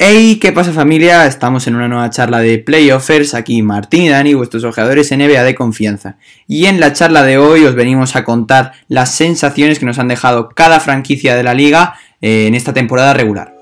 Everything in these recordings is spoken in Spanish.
Hey, ¿qué pasa familia? Estamos en una nueva charla de Playoffers, aquí Martín y Dani, vuestros ojeadores NBA de confianza. Y en la charla de hoy os venimos a contar las sensaciones que nos han dejado cada franquicia de la liga eh, en esta temporada regular.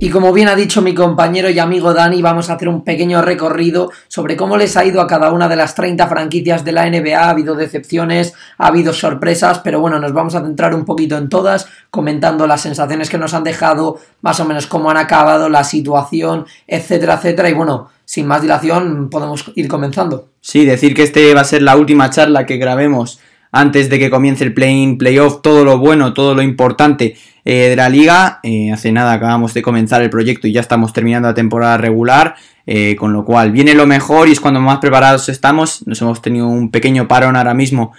Y como bien ha dicho mi compañero y amigo Dani, vamos a hacer un pequeño recorrido sobre cómo les ha ido a cada una de las 30 franquicias de la NBA. Ha habido decepciones, ha habido sorpresas, pero bueno, nos vamos a centrar un poquito en todas, comentando las sensaciones que nos han dejado, más o menos cómo han acabado, la situación, etcétera, etcétera. Y bueno, sin más dilación, podemos ir comenzando. Sí, decir que este va a ser la última charla que grabemos antes de que comience el play-in, playoff, todo lo bueno, todo lo importante eh, de la liga. Eh, hace nada acabamos de comenzar el proyecto y ya estamos terminando la temporada regular, eh, con lo cual viene lo mejor y es cuando más preparados estamos. Nos hemos tenido un pequeño parón ahora mismo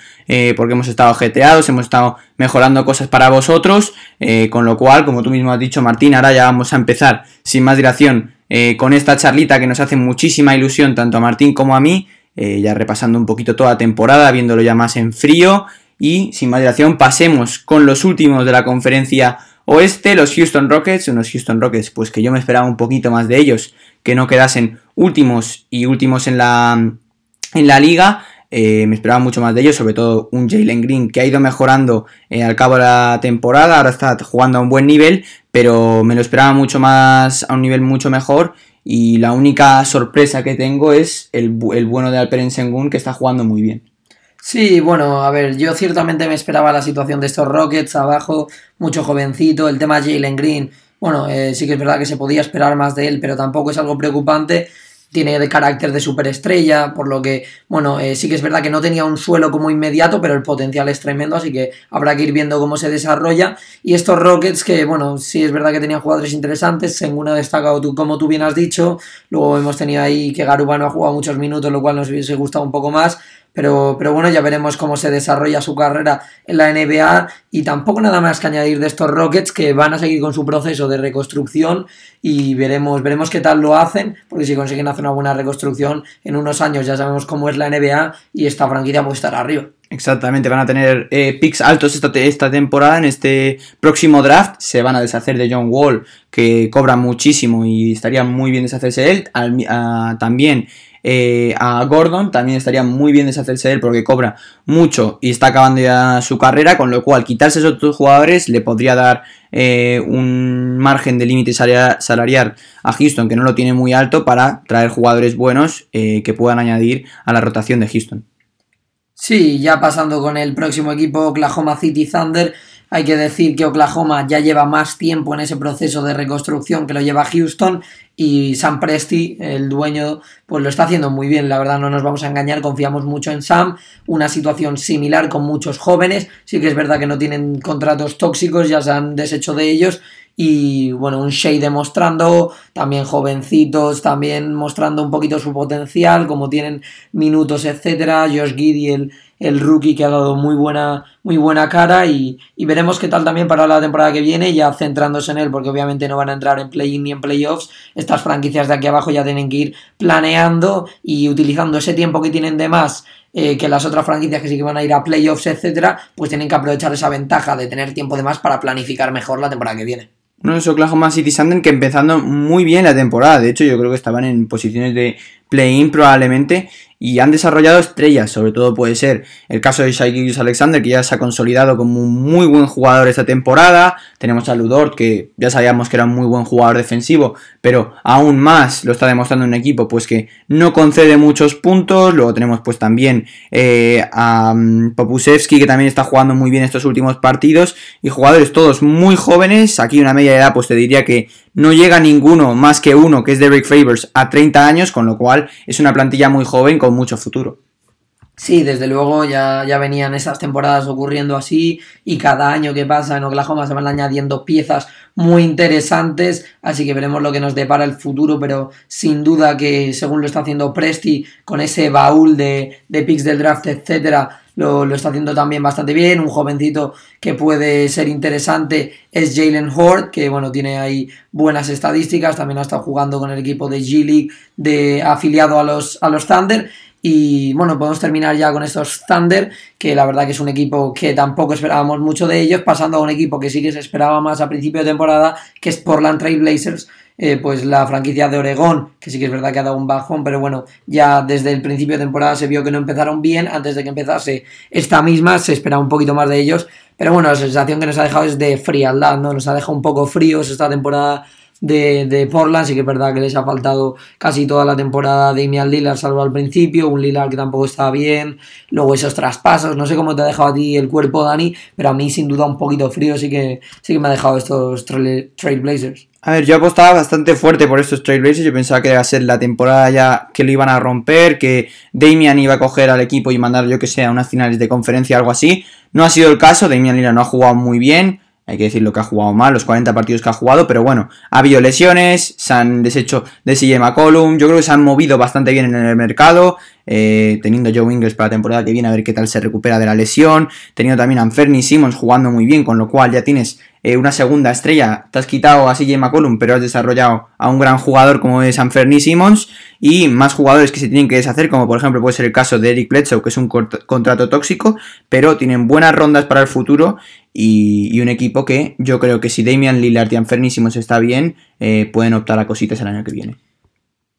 porque hemos estado jeteados, hemos estado mejorando cosas para vosotros, con lo cual, como tú mismo has dicho Martín, ahora ya vamos a empezar sin más dilación con esta charlita que nos hace muchísima ilusión tanto a Martín como a mí. ya repasando un poquito toda la temporada, viéndolo ya más en frío y sin más dilación, pasemos con los últimos de la conferencia oeste, los Houston Rockets. Unos Houston Rockets, pues que yo me esperaba un poquito más de ellos, que no quedasen últimos y últimos en la, en la liga. Eh, me esperaba mucho más de ellos, sobre todo un Jalen Green que ha ido mejorando eh, al cabo de la temporada, ahora está jugando a un buen nivel, pero me lo esperaba mucho más, a un nivel mucho mejor. Y la única sorpresa que tengo es el, el bueno de Alperen Sengun que está jugando muy bien. Sí, bueno, a ver, yo ciertamente me esperaba la situación de estos Rockets abajo, mucho jovencito, el tema Jalen Green, bueno, eh, sí que es verdad que se podía esperar más de él, pero tampoco es algo preocupante tiene de carácter de superestrella, por lo que, bueno, eh, sí que es verdad que no tenía un suelo como inmediato, pero el potencial es tremendo, así que habrá que ir viendo cómo se desarrolla. Y estos Rockets, que, bueno, sí es verdad que tenían jugadores interesantes, según ha destacado como tú bien has dicho, luego hemos tenido ahí que Garuba no ha jugado muchos minutos, lo cual nos hubiese gustado un poco más, pero, pero bueno, ya veremos cómo se desarrolla su carrera en la NBA y tampoco nada más que añadir de estos Rockets que van a seguir con su proceso de reconstrucción y veremos, veremos qué tal lo hacen, porque si consiguen hacer una buena reconstrucción en unos años ya sabemos cómo es la NBA y esta franquicia puede estar arriba. Exactamente, van a tener eh, picks altos esta, esta, temporada. En este próximo draft se van a deshacer de John Wall, que cobra muchísimo y estaría muy bien deshacerse de él. también eh, a Gordon también estaría muy bien deshacerse de él porque cobra mucho y está acabando ya su carrera, con lo cual quitarse esos otros jugadores le podría dar eh, un margen de límite salarial a Houston que no lo tiene muy alto para traer jugadores buenos eh, que puedan añadir a la rotación de Houston. Sí, ya pasando con el próximo equipo, Oklahoma City Thunder, hay que decir que Oklahoma ya lleva más tiempo en ese proceso de reconstrucción que lo lleva Houston y Sam Presti, el dueño, pues lo está haciendo muy bien, la verdad no nos vamos a engañar, confiamos mucho en Sam, una situación similar con muchos jóvenes, sí que es verdad que no tienen contratos tóxicos, ya se han deshecho de ellos. Y bueno, un Shea demostrando, también jovencitos, también mostrando un poquito su potencial, como tienen minutos, etcétera, Josh Giddy, el el rookie que ha dado muy buena, muy buena cara y, veremos qué tal también para la temporada que viene, ya centrándose en él, porque obviamente no van a entrar en play-in ni en playoffs, estas franquicias de aquí abajo ya tienen que ir planeando y utilizando ese tiempo que tienen de más eh, que las otras franquicias que sí que van a ir a playoffs, etcétera, pues tienen que aprovechar esa ventaja de tener tiempo de más para planificar mejor la temporada que viene. No es Oklahoma City Thunder que empezando muy bien la temporada. De hecho, yo creo que estaban en posiciones de play-in probablemente y han desarrollado estrellas, sobre todo puede ser el caso de Shai Alexander, que ya se ha consolidado como un muy buen jugador esta temporada. Tenemos a Ludort, que ya sabíamos que era un muy buen jugador defensivo, pero aún más lo está demostrando un equipo pues que no concede muchos puntos. Luego tenemos pues también eh, a um, Popusevski, que también está jugando muy bien estos últimos partidos. Y jugadores todos muy jóvenes. Aquí una media edad pues te diría que no llega ninguno más que uno, que es Derek Favors, a 30 años, con lo cual es una plantilla muy joven con mucho futuro. Sí, desde luego ya, ya venían esas temporadas ocurriendo así y cada año que pasa en Oklahoma se van añadiendo piezas muy interesantes, así que veremos lo que nos depara el futuro, pero sin duda que según lo está haciendo Presti con ese baúl de, de picks del draft, etcétera, lo, está haciendo también bastante bien. Un jovencito que puede ser interesante es Jalen Hort, que bueno, tiene ahí buenas estadísticas, también ha estado jugando con el equipo de G League de afiliado a los, a los Thunder. Y bueno, podemos terminar ya con estos Thunder, que la verdad que es un equipo que tampoco esperábamos mucho de ellos, pasando a un equipo que sí que se esperaba más a principio de temporada, que es Portland Trail Blazers, eh, pues la franquicia de Oregón, que sí que es verdad que ha dado un bajón, pero bueno, ya desde el principio de temporada se vio que no empezaron bien, antes de que empezase esta misma se esperaba un poquito más de ellos, pero bueno, la sensación que nos ha dejado es de frialdad, ¿no? Nos ha dejado un poco fríos esta temporada de, Portland. Sí que es verdad que les ha faltado casi toda la temporada de Damian Lillard, salvo al principio. Un Lillard que tampoco estaba bien. Luego esos traspasos. No sé cómo te ha dejado a ti el cuerpo, Dani, pero a mí sin duda un poquito frío sí que, sí que me ha dejado estos Trailblazers. A ver, yo apostaba bastante fuerte por estos Trailblazers. Yo pensaba que iba a ser la temporada ya que lo iban a romper, que Damian iba a coger al equipo y mandar, yo que sé, a unas finales de conferencia algo así. No ha sido el caso. Damian Lillard no ha jugado muy bien hay que decir lo que ha jugado mal, los 40 partidos que ha jugado, pero bueno, ha habido lesiones, se han deshecho de CJ McCollum, yo creo que se han movido bastante bien en el mercado, eh, teniendo Joe Ingles para la temporada que viene a ver qué tal se recupera de la lesión, teniendo también a Anferni Simmons jugando muy bien, con lo cual ya tienes eh, una segunda estrella, te has quitado a CJ McCollum, pero has desarrollado a un gran jugador como es Anferni Simmons, y más jugadores que se tienen que deshacer, como por ejemplo puede ser el caso de Eric Bledsoe, que es un contrato tóxico, pero tienen buenas rondas para el futuro y, un equipo que yo creo que si Damian Lillard y Anferni Simmons está bien, eh, pueden optar a cositas el año que viene.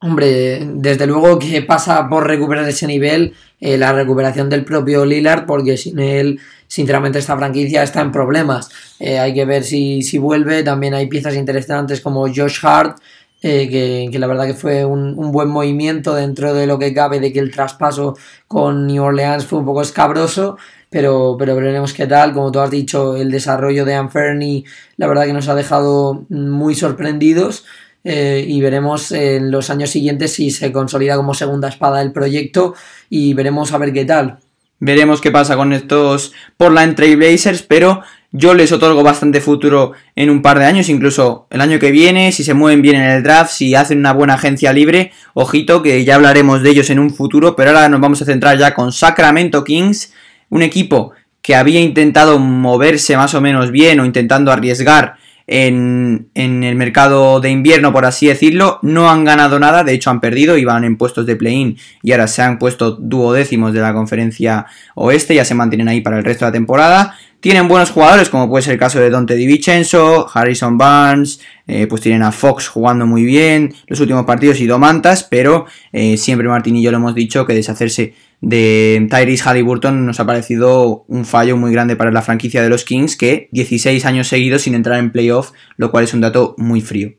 Hombre, desde luego que pasa por recuperar ese nivel, eh, la recuperación del propio Lillard, porque sin él, sinceramente, esta franquicia está en problemas. Eh, hay que ver si, si, vuelve. También hay piezas interesantes como Josh Hart, eh, que, la verdad que fue un, un, buen movimiento dentro de lo que cabe de que el traspaso con New Orleans fue un poco escabroso. Pero, pero veremos qué tal. Como tú has dicho, el desarrollo de Anferni, la verdad que nos ha dejado muy sorprendidos. Eh, y veremos en los años siguientes si se consolida como segunda espada del proyecto y veremos a ver qué tal. Veremos qué pasa con estos Portland Trailblazers, pero yo les otorgo bastante futuro en un par de años, incluso el año que viene, si se mueven bien en el draft, si hacen una buena agencia libre, ojito que ya hablaremos de ellos en un futuro, pero ahora nos vamos a centrar ya con Sacramento Kings, un equipo que había intentado moverse más o menos bien o intentando arriesgar en, el mercado de invierno, por así decirlo. No han ganado nada, de hecho han perdido, iban en puestos de play-in y ahora se han puesto duodécimos de la conferencia oeste, ya se mantienen ahí para el resto de la temporada. Tienen buenos jugadores, como puede ser el caso de Dante Di Vincenzo, Harrison Barnes, eh, pues tienen a Fox jugando muy bien, los últimos partidos y Domantas, pero eh, siempre Martín y yo lo hemos dicho que deshacerse de Tyrese Halliburton nos ha parecido un fallo muy grande para la franquicia de los Kings, que 16 años seguidos sin entrar en playoff, lo cual es un dato muy frío.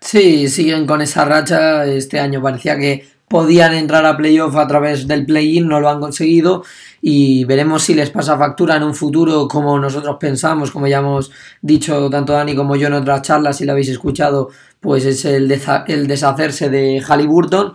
Sí, siguen con esa racha. Este año parecía que podían entrar a playoff a través del play-in, no lo han conseguido y veremos si les pasa factura en un futuro como nosotros pensamos, como ya hemos dicho tanto Dani como yo en otras charlas, si lo habéis escuchado, pues es el, el deshacerse de Halliburton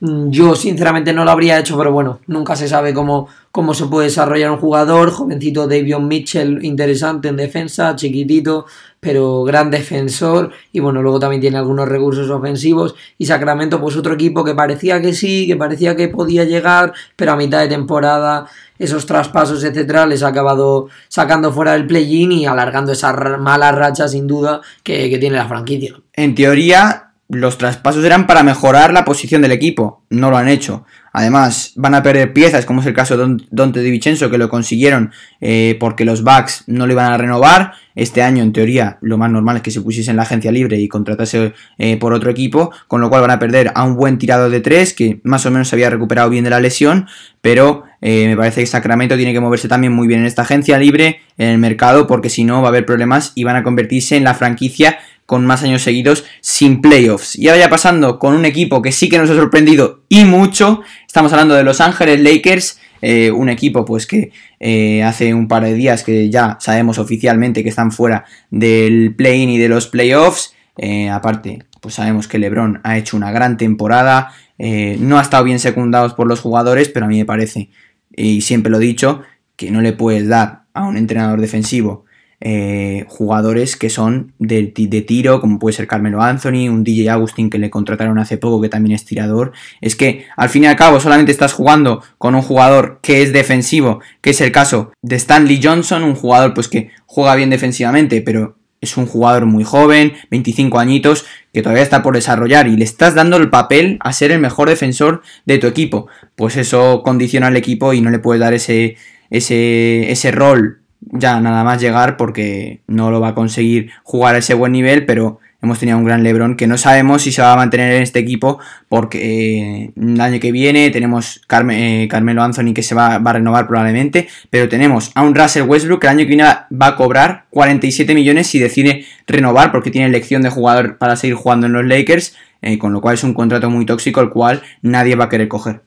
yo sinceramente no lo habría hecho, pero bueno, nunca se sabe cómo, cómo se puede desarrollar un jugador. Jovencito Davion Mitchell, interesante en defensa, chiquitito, pero gran defensor. Y bueno, luego también tiene algunos recursos ofensivos. Y Sacramento, pues otro equipo que parecía que sí, que parecía que podía llegar, pero a mitad de temporada esos traspasos, etcétera, les ha acabado sacando fuera del play-in y alargando esa mala racha, sin duda, que, que tiene la franquicia. En teoría, los traspasos eran para mejorar la posición del equipo, no lo han hecho. Además, van a perder piezas, como es el caso de Dante Di Vincenzo, que lo consiguieron eh, porque los Bucks no le iban a renovar. Este año, en teoría, lo más normal es que se pusiese en la agencia libre y contratase eh, por otro equipo, con lo cual van a perder a un buen tirado de tres, que más o menos se había recuperado bien de la lesión, pero eh, me parece que Sacramento tiene que moverse también muy bien en esta agencia libre, en el mercado, porque si no va a haber problemas y van a convertirse en la franquicia con más años seguidos sin playoffs. Y ahora ya pasando con un equipo que sí que nos ha sorprendido y mucho, estamos hablando de Los Ángeles Lakers, eh, un equipo pues que eh, hace un par de días que ya sabemos oficialmente que están fuera del play-in y de los playoffs. Eh, aparte, pues sabemos que LeBron ha hecho una gran temporada, no ha estado bien secundados por los jugadores, pero a mí me parece, y siempre lo he dicho, que no le puedes dar a un entrenador defensivo eh, jugadores que son de, tiro, como puede ser Carmelo Anthony, un DJ Agustín que le contrataron hace poco, que también es tirador. Es que al fin y al cabo solamente estás jugando con un jugador que es defensivo, que es el caso de Stanley Johnson, un jugador pues que juega bien defensivamente, pero es un jugador muy joven, 25 añitos, que todavía está por desarrollar y le estás dando el papel a ser el mejor defensor de tu equipo. Pues eso condiciona al equipo y no le puedes dar ese, ese, ese rol ya nada más llegar porque no lo va a conseguir jugar a ese buen nivel, pero hemos tenido un gran Lebron que no sabemos si se va a mantener en este equipo porque eh, el año que viene tenemos eh, Carmelo Anthony que se va, a renovar probablemente, pero tenemos a un Russell Westbrook que el año que viene va a cobrar 47 millones si decide renovar porque tiene elección de jugador para seguir jugando en los Lakers, eh, con lo cual es un contrato muy tóxico el cual nadie va a querer coger.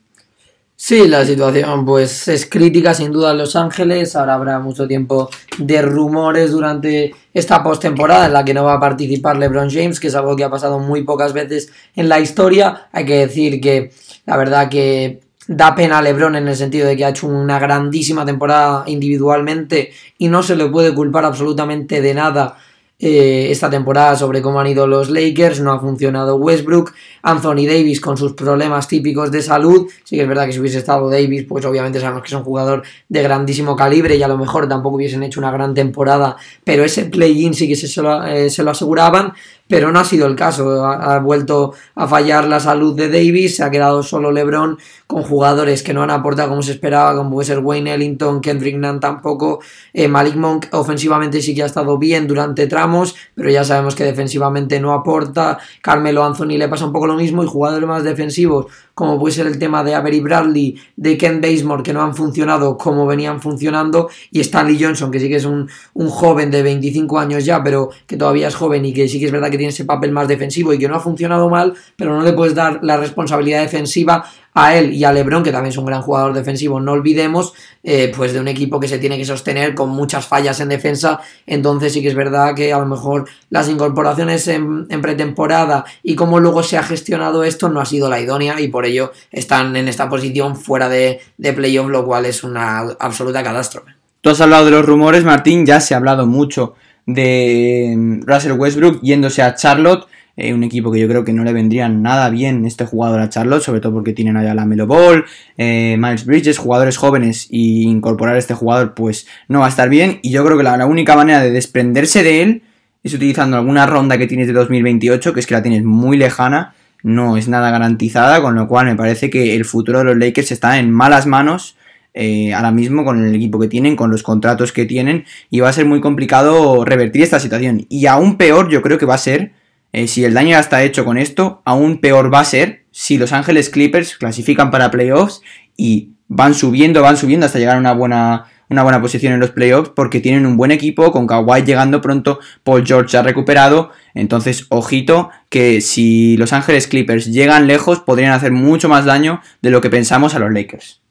Sí, la situación pues es crítica sin duda en Los Ángeles. Ahora habrá mucho tiempo de rumores durante esta postemporada en la que no va a participar LeBron James, que es algo que ha pasado muy pocas veces en la historia. Hay que decir que la verdad que da pena a LeBron en el sentido de que ha hecho una grandísima temporada individualmente y no se le puede culpar absolutamente de nada eh, esta temporada sobre cómo han ido los Lakers, no ha funcionado Westbrook, Anthony Davis con sus problemas típicos de salud, sí que es verdad que si hubiese estado Davis, pues obviamente sabemos que es un jugador de grandísimo calibre y a lo mejor tampoco hubiesen hecho una gran temporada, pero ese play-in sí que se, lo, eh, se lo aseguraban, pero no ha sido el caso. Ha, vuelto a fallar la salud de Davis, se ha quedado solo LeBron con jugadores que no han aportado como se esperaba, como puede ser Wayne Ellington, Kendrick Nunn tampoco. Eh, Malik Monk ofensivamente sí que ha estado bien durante tramos, pero ya sabemos que defensivamente no aporta. Carmelo Anthony le pasa un poco lo mismo y jugadores más defensivos como puede ser el tema de Avery Bradley, de Ken Basemore, que no han funcionado como venían funcionando, y Stanley Johnson, que sí que es un, un joven de 25 años ya, pero que todavía es joven y que sí que es verdad que tiene ese papel más defensivo y que no ha funcionado mal, pero no le puedes dar la responsabilidad defensiva a él y a Lebron, que también es un gran jugador defensivo, no olvidemos, eh, pues de un equipo que se tiene que sostener con muchas fallas en defensa, entonces sí que es verdad que a lo mejor las incorporaciones en, pretemporada y cómo luego se ha gestionado esto no ha sido la idónea y por ello están en esta posición fuera de, de playoff, lo cual es una absoluta catástrofe. Tú has hablado de los rumores, Martín, ya se ha hablado mucho de mm, Russell Westbrook yéndose a Charlotte. Eh, un equipo que yo creo que no le vendría nada bien este jugador a Charlotte, sobre todo porque tienen allá la Melo Ball, eh, Miles Bridges, jugadores jóvenes, y incorporar a este jugador pues no va a estar bien. Y yo creo que la, única manera de desprenderse de él es utilizando alguna ronda que tienes de 2028, que es que la tienes muy lejana, no es nada garantizada, con lo cual me parece que el futuro de los Lakers está en malas manos eh, ahora mismo con el equipo que tienen, con los contratos que tienen, y va a ser muy complicado revertir esta situación. Y aún peor yo creo que va a ser, eh, si el daño ya está hecho con esto, aún peor va a ser si Los Ángeles Clippers clasifican para playoffs y van subiendo, van subiendo hasta llegar a una buena, una buena posición en los playoffs porque tienen un buen equipo, con Kawhi llegando pronto, Paul George ha recuperado, entonces ojito que si Los Ángeles Clippers llegan lejos podrían hacer mucho más daño de lo que pensamos a los Lakers.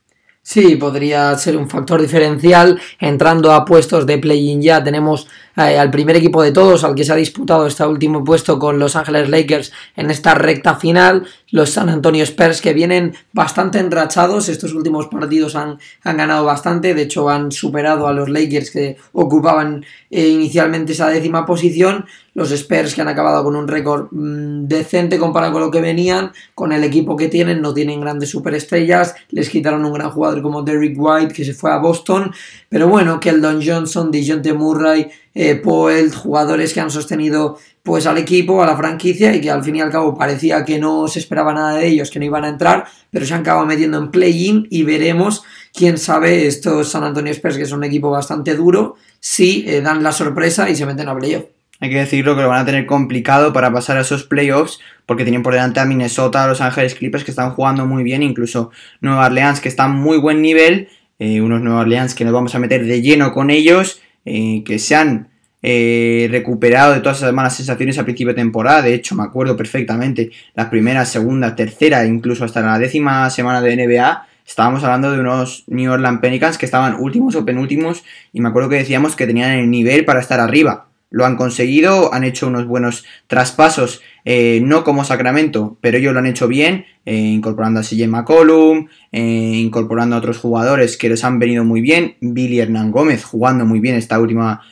Sí, podría ser un factor diferencial. Entrando a puestos de play-in ya tenemos eh, al primer equipo de todos, al que se ha disputado este último puesto con Los Ángeles Lakers en esta recta final. Los San Antonio Spurs que vienen bastante enrachados. Estos últimos partidos han, han ganado bastante. De hecho, han superado a los Lakers que ocupaban eh, inicialmente esa décima posición. Los Spurs que han acabado con un récord mm, decente comparado con lo que venían. Con el equipo que tienen, no tienen grandes superestrellas. Les quitaron un gran jugador como Derrick White que se fue a Boston. Pero bueno, Keldon Johnson, Dejounte Murray, eh, Poel, jugadores que han sostenido pues al equipo, a la franquicia y que al fin y al cabo parecía que no se esperaba nada de ellos, que no iban a entrar, pero se han acabado metiendo en play-in y veremos, quién sabe, estos San Antonio Spurs, que es un equipo bastante duro, si eh, dan la sorpresa y se meten a playoff. Hay que decirlo que lo van a tener complicado para pasar a esos playoffs porque tienen por delante a Minnesota, a Los Ángeles Clippers que están jugando muy bien, incluso Nueva Orleans que está en muy buen nivel, eh, unos Nueva Orleans que nos vamos a meter de lleno con ellos, eh, que se han eh, recuperado de todas esas malas sensaciones a principio de temporada. De hecho, me acuerdo perfectamente las primeras, segunda, tercera, incluso hasta la décima semana de NBA. Estábamos hablando de unos New Orleans Pelicans que estaban últimos o penúltimos y me acuerdo que decíamos que tenían el nivel para estar arriba lo han conseguido, han hecho unos buenos traspasos, eh, no como Sacramento, pero ellos lo han hecho bien, eh, incorporando a CJ McCollum, eh, incorporando a otros jugadores que les han venido muy bien, Billy Hernán Gómez jugando muy bien esta última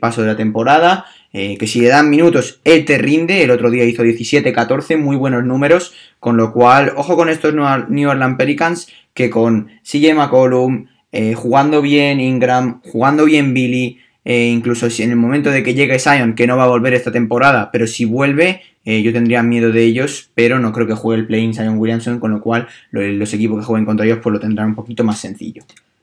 paso de la temporada, que si le dan minutos, él te rinde, el otro día hizo 17-14, muy buenos números, con lo cual, ojo con estos New Orleans Pelicans, que con CJ McCollum, jugando bien Ingram, jugando bien Billy, eh, incluso si en el momento de que llegue Zion, que no va a volver esta temporada, pero si vuelve, eh, yo tendría miedo de ellos, pero no creo que juegue el play-in Zion Williamson, con lo cual los equipos que jueguen contra ellos pues lo tendrán un poquito más sencillo.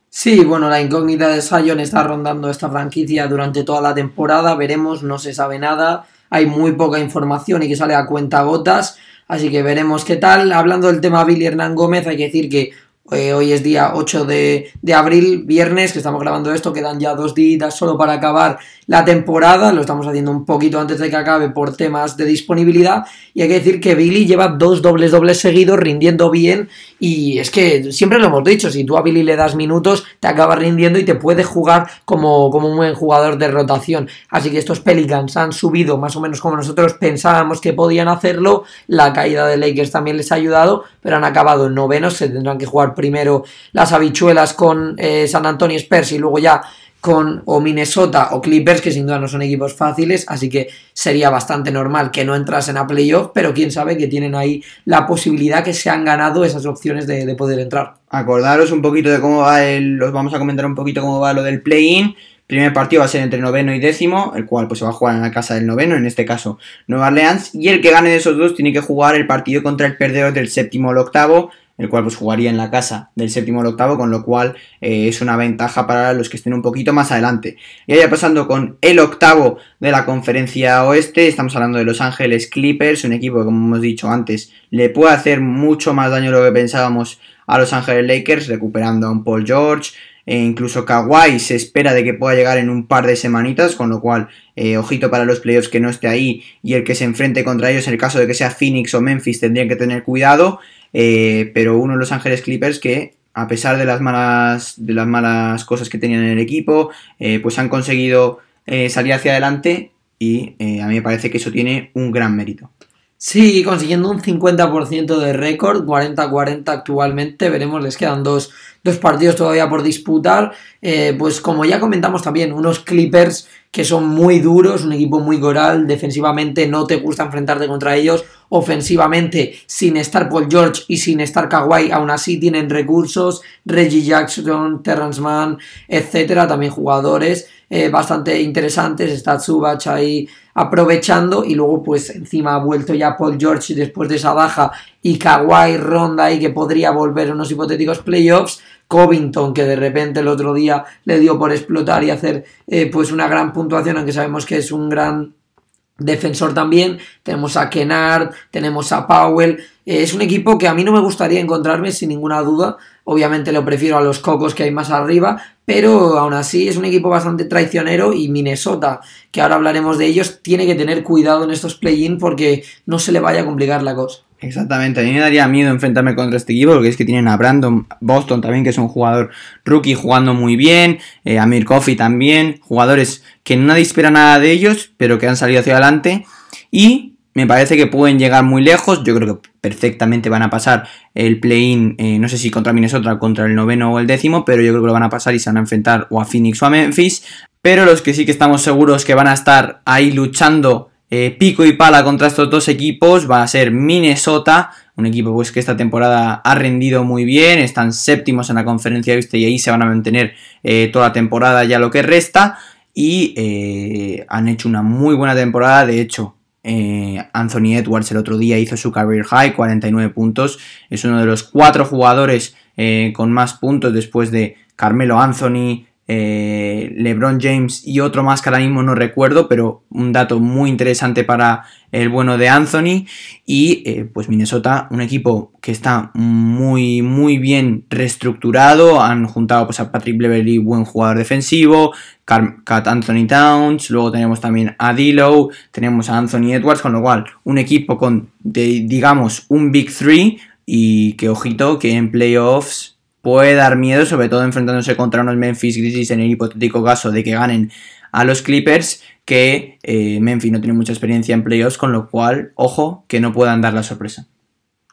Sí, bueno, la incógnita de Zion está rondando esta franquicia durante toda la temporada, veremos, no se sabe nada, hay muy poca información y que sale a cuenta gotas, así que veremos qué tal. Hablando del tema Billy Hernán Gómez, hay que decir que eh, hoy es día 8 de, abril, viernes, que estamos grabando esto, quedan ya dos días solo para acabar la temporada, lo estamos haciendo un poquito antes de que acabe por temas de disponibilidad, y hay que decir que Billy lleva dos dobles dobles seguidos rindiendo bien, y es que siempre lo hemos dicho, si tú a Billy le das minutos, te acaba rindiendo y te puede jugar como, como un buen jugador de rotación, así que estos Pelicans han subido más o menos como nosotros pensábamos que podían hacerlo, la caída de Lakers también les ha ayudado, pero han acabado en novenos, se tendrán que jugar primero las habichuelas con eh, San Antonio Spurs y luego ya con o Minnesota o Clippers, que sin duda no son equipos fáciles, así que sería bastante normal que no entrasen a playoff, pero quién sabe que tienen ahí la posibilidad que se han ganado esas opciones de, poder entrar. Acordaros un poquito de cómo va el. Os vamos a comentar un poquito cómo va lo del play-in. Primer partido va a ser entre noveno y décimo, el cual pues se va a jugar en la casa del noveno, en este caso Nueva Orleans, y el que gane de esos dos tiene que jugar el partido contra el perdedor del séptimo o el octavo, el cual pues jugaría en la casa del séptimo al octavo, con lo cual eh, es una ventaja para los que estén un poquito más adelante. Y ya pasando con el octavo de la conferencia oeste, estamos hablando de Los Ángeles Clippers, un equipo que como hemos dicho antes le puede hacer mucho más daño de lo que pensábamos a Los Ángeles Lakers, recuperando a un Paul George, e incluso Kawhi se espera de que pueda llegar en un par de semanitas, con lo cual, eh, ojito para los playoffs que no esté ahí y el que se enfrente contra ellos en el caso de que sea Phoenix o Memphis tendrían que tener cuidado. Eh, pero uno de Los Ángeles Clippers que a pesar de las malas, de las malas cosas que tenían en el equipo, eh, pues han conseguido eh, salir hacia adelante y a mí me parece que eso tiene un gran mérito. Sí, consiguiendo un 50% de récord, 40-40 actualmente, veremos, les quedan dos, dos partidos todavía por disputar. pues como ya comentamos también, unos Clippers que son muy duros, un equipo muy coral, defensivamente no te gusta enfrentarte contra ellos, ofensivamente sin estar Paul George y sin estar Kawhi, aún así tienen recursos, Reggie Jackson, Terrence Mann, etcétera, también jugadores eh, bastante interesantes, está Zubach ahí aprovechando y luego pues encima ha vuelto ya Paul George después de esa baja y Kawhi ronda y que podría volver unos hipotéticos playoffs Covington, que de repente el otro día le dio por explotar y hacer eh, pues una gran puntuación, aunque sabemos que es un gran defensor también. Tenemos a Kennard, tenemos a Powell. Eh, es un equipo que a mí no me gustaría encontrarme sin ninguna duda. Obviamente lo prefiero a los cocos que hay más arriba, pero aún así es un equipo bastante traicionero y Minnesota, que ahora hablaremos de ellos, tiene que tener cuidado en estos play-in porque no se le vaya a complicar la cosa. Exactamente, a mí me daría miedo enfrentarme contra este equipo porque es que tienen a Brandon Boston también, que es un jugador rookie jugando muy bien, eh, a Mir Coffee también, jugadores que nadie espera nada de ellos, pero que han salido hacia adelante y me parece que pueden llegar muy lejos, yo creo que perfectamente van a pasar el play-in, eh, no sé si contra Minnesota, contra el noveno o el décimo, pero yo creo que lo van a pasar y se van a enfrentar o a Phoenix o a Memphis, pero los que sí que estamos seguros que van a estar ahí luchando eh, pico y pala contra estos dos equipos va a ser Minnesota, un equipo pues que esta temporada ha rendido muy bien, están séptimos en la conferencia ¿viste? y ahí se van a mantener eh, toda la temporada ya lo que resta y han hecho una muy buena temporada, de hecho Anthony Edwards el otro día hizo su career high, 49 puntos, es uno de los cuatro jugadores con más puntos después de Carmelo Anthony, eh, LeBron James y otro más que ahora mismo no recuerdo, pero un dato muy interesante para el bueno de Anthony. Y eh, pues Minnesota, un equipo que está muy, muy bien reestructurado. Han juntado pues, a Patrick Beverly, buen jugador defensivo, Cat Anthony Towns, luego tenemos también a Dilo, tenemos a Anthony Edwards, con lo cual un equipo con, digamos, un Big Three y que ojito que en playoffs puede dar miedo, sobre todo enfrentándose contra unos Memphis Grizzlies en el hipotético caso de que ganen a los Clippers, que eh, Memphis no tiene mucha experiencia en playoffs, con lo cual, ojo, que no puedan dar la sorpresa.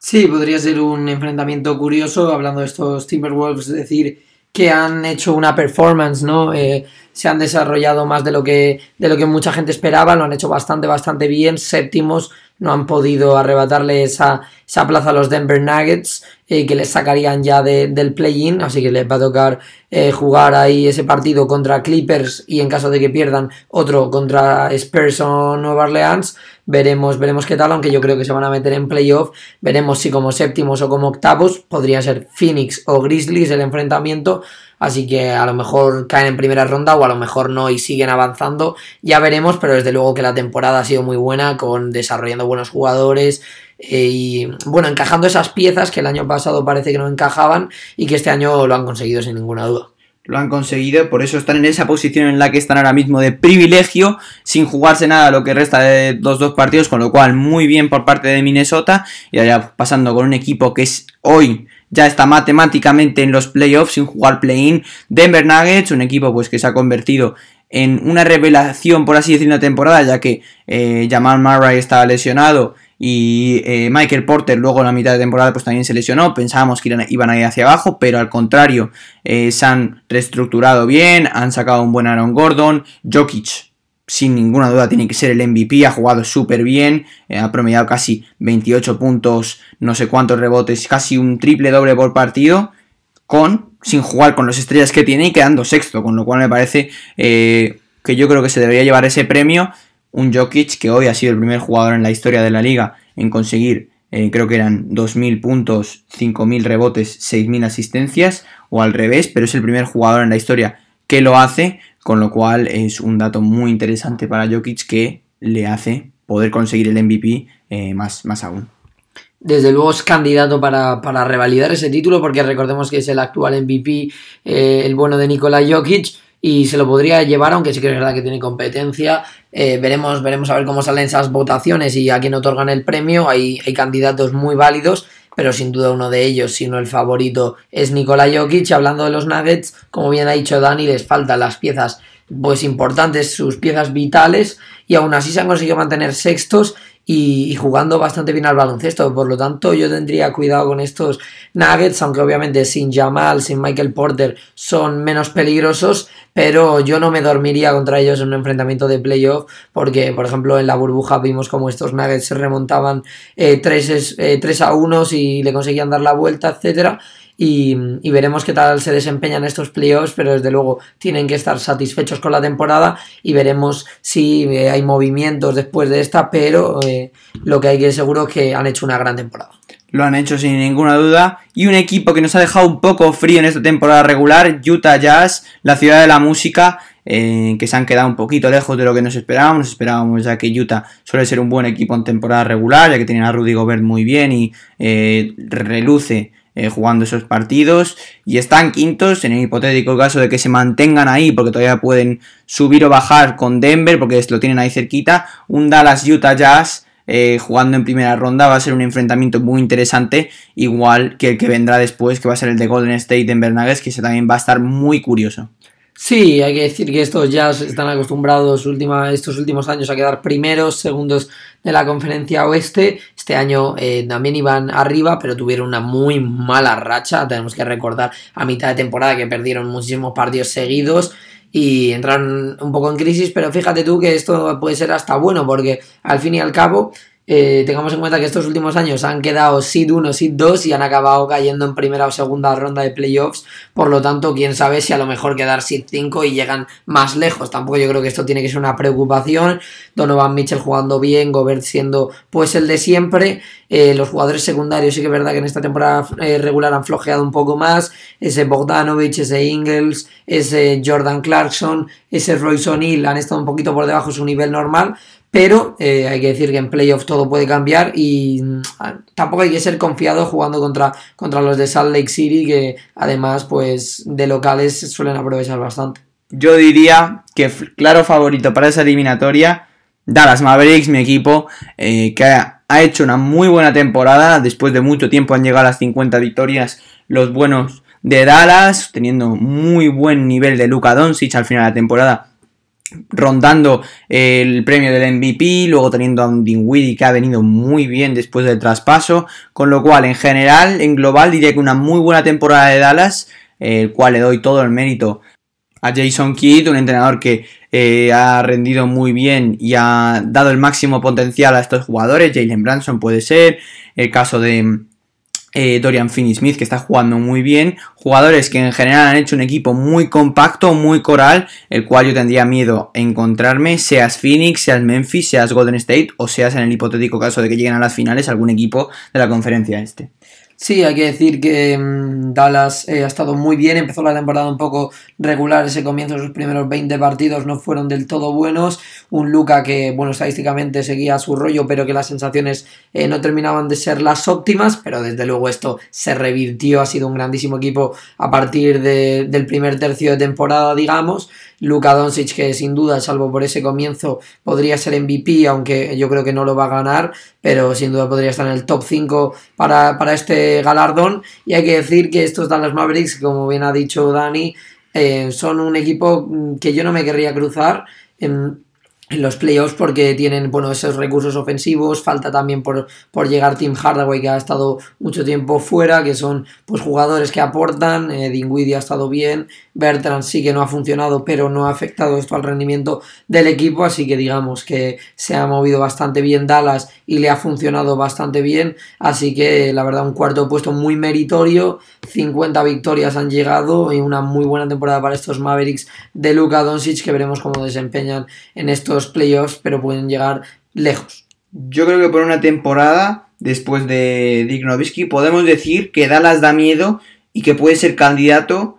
Sí, podría ser un enfrentamiento curioso, hablando de estos Timberwolves, es decir, que han hecho una performance, ¿no? Eh, se han desarrollado más de lo que de lo que mucha gente esperaba, lo han hecho bastante, bastante bien, séptimos, no han podido arrebatarle esa, esa plaza a los Denver Nuggets, eh, que les sacarían ya del play-in, así que les va a tocar eh, jugar ahí ese partido contra Clippers y en caso de que pierdan otro contra Spurs o Nueva Orleans. Veremos, veremos qué tal, aunque yo creo que se van a meter en playoff. Veremos si como séptimos o como octavos. Podría ser Phoenix o Grizzlies el enfrentamiento. Así que a lo mejor caen en primera ronda o a lo mejor no y siguen avanzando. Ya veremos, pero desde luego que la temporada ha sido muy buena, con desarrollando buenos jugadores, y bueno, encajando esas piezas que el año pasado parece que no encajaban y que este año lo han conseguido sin ninguna duda. Lo han conseguido, por eso están en esa posición en la que están ahora mismo de privilegio, sin jugarse nada lo que resta de los dos partidos, con lo cual muy bien por parte de Minnesota. Y allá pasando con un equipo que es hoy ya está matemáticamente en los playoffs sin jugar play-in. Denver Nuggets, un equipo pues que se ha convertido en una revelación, por así decirlo, la temporada, ya que eh, Jamal Murray estaba lesionado y eh, Michael Porter luego en la mitad de temporada pues también se lesionó, pensábamos que iban a ir hacia abajo, pero al contrario, eh, se han reestructurado bien, han sacado un buen Aaron Gordon, Jokic sin ninguna duda tiene que ser el MVP, ha jugado súper bien, eh, ha promediado casi 28 puntos, no sé cuántos rebotes, casi un triple doble por partido, con sin jugar con las estrellas que tiene y quedando sexto, con lo cual me parece que yo creo que se debería llevar ese premio un Jokic que hoy ha sido el primer jugador en la historia de la liga en conseguir, eh, creo que eran 2.000 puntos, 5.000 rebotes, 6.000 asistencias, o al revés, pero es el primer jugador en la historia que lo hace, con lo cual es un dato muy interesante para Jokic que le hace poder conseguir el MVP eh, más, más aún. Desde luego es candidato para, revalidar ese título porque recordemos que es el actual MVP, eh, el bueno de Nikola Jokic y se lo podría llevar, aunque sí que es verdad que tiene competencia. Eh, veremos, veremos a ver cómo salen esas votaciones y a quién otorgan el premio. Hay, hay candidatos muy válidos, pero sin duda uno de ellos, si no el favorito, es Nikola Jokic. Hablando de los Nuggets, como bien ha dicho Dani, les faltan las piezas pues importantes, sus piezas vitales, y aún así se han conseguido mantener sextos y, jugando bastante bien al baloncesto. Por lo tanto, yo tendría cuidado con estos Nuggets, aunque obviamente sin Jamal, sin Michael Porter son menos peligrosos, pero yo no me dormiría contra ellos en un enfrentamiento de playoff, porque, por ejemplo, en la burbuja vimos como estos Nuggets se remontaban 3, eh, eh, a 1 y le conseguían dar la vuelta, etcétera y, veremos qué tal se desempeñan estos playoffs, pero desde luego tienen que estar satisfechos con la temporada y veremos si eh, hay movimientos después de esta, pero eh, lo que hay que seguro es que han hecho una gran temporada. Lo han hecho sin ninguna duda. Y un equipo que nos ha dejado un poco frío en esta temporada regular, Utah Jazz, la ciudad de la música, eh, que se han quedado un poquito lejos de lo que nos esperábamos. Esperábamos ya que Utah suele ser un buen equipo en temporada regular, ya que tiene a Rudy Gobert muy bien y reluce eh, jugando esos partidos y están quintos en el hipotético caso de que se mantengan ahí porque todavía pueden subir o bajar con Denver porque lo tienen ahí cerquita un Dallas Utah Jazz eh, jugando en primera ronda va a ser un enfrentamiento muy interesante igual que el que vendrá después que va a ser el de Golden State Denver Nuggets que se también va a estar muy curioso Sí, hay que decir que estos ya están acostumbrados estos últimos años a quedar primeros, segundos de la conferencia oeste. Este año eh, también iban arriba, pero tuvieron una muy mala racha. Tenemos que recordar a mitad de temporada que perdieron muchísimos partidos seguidos y entraron un poco en crisis, pero fíjate tú que esto puede ser hasta bueno porque al fin y al cabo eh, tengamos en cuenta que estos últimos años han quedado SID 1, SID 2 y han acabado cayendo en primera o segunda ronda de playoffs. Por lo tanto, quién sabe si a lo mejor quedar SID 5 y llegan más lejos. Tampoco yo creo que esto tiene que ser una preocupación. Donovan Mitchell jugando bien, Gobert siendo pues el de siempre. Eh, los jugadores secundarios sí que es verdad que en esta temporada eh, regular han flojeado un poco más. Ese Bogdanovich, ese Ingles, ese Jordan Clarkson, ese Royce O'Neill han estado un poquito por debajo de su nivel normal pero eh, hay que decir que en playoff todo puede cambiar y mm, tampoco hay que ser confiado jugando contra, contra los de Salt Lake City, que además, pues, de locales suelen aprovechar bastante. Yo diría que claro favorito para esa eliminatoria, Dallas Mavericks, mi equipo, eh, que ha, hecho una muy buena temporada. Después de mucho tiempo han llegado a las 50 victorias los buenos de Dallas, teniendo muy buen nivel de Luka Doncic al final de la temporada rondando el premio del MVP, luego teniendo a un Dinwiddie que ha venido muy bien después del traspaso, con lo cual en general, en global diría que una muy buena temporada de Dallas, el cual le doy todo el mérito a Jason Kidd, un entrenador que eh, ha rendido muy bien y ha dado el máximo potencial a estos jugadores, Jalen Branson puede ser, el caso de eh, Dorian Finney-Smith, que está jugando muy bien, jugadores que en general han hecho un equipo muy compacto, muy coral, el cual yo tendría miedo encontrarme, seas Phoenix, seas Memphis, seas Golden State o seas en el hipotético caso de que lleguen a las finales algún equipo de la conferencia este. Sí, hay que decir que mm, Dallas eh, ha estado muy bien, empezó la temporada un poco regular, ese comienzo, sus primeros 20 partidos no fueron del todo buenos, un Luca que, bueno, estadísticamente seguía su rollo, pero que las sensaciones eh, no terminaban de ser las óptimas, pero desde luego esto se revirtió, ha sido un grandísimo equipo a partir del primer tercio de temporada, digamos, Luka Doncic, que sin duda, salvo por ese comienzo, podría ser MVP, aunque yo creo que no lo va a ganar, pero sin duda podría estar en el top 5 para, este galardón. Y hay que decir que estos Dallas Mavericks, como bien ha dicho Dani, eh, son un equipo que yo no me querría cruzar. En, los playoffs porque tienen bueno esos recursos ofensivos falta también por, por llegar Tim Hardaway que ha estado mucho tiempo fuera que son pues jugadores que aportan eh, Dinwiddie ha estado bien Bertrand sí que no ha funcionado pero no ha afectado esto al rendimiento del equipo así que digamos que se ha movido bastante bien Dallas y le ha funcionado bastante bien así que la verdad un cuarto puesto muy meritorio 50 victorias han llegado y una muy buena temporada para estos Mavericks de Luka Doncic que veremos cómo desempeñan en estos playoffs, pero pueden llegar lejos. Yo creo que por una temporada, después de Dick Nowitzki, podemos decir que Dallas da miedo y que puede ser candidato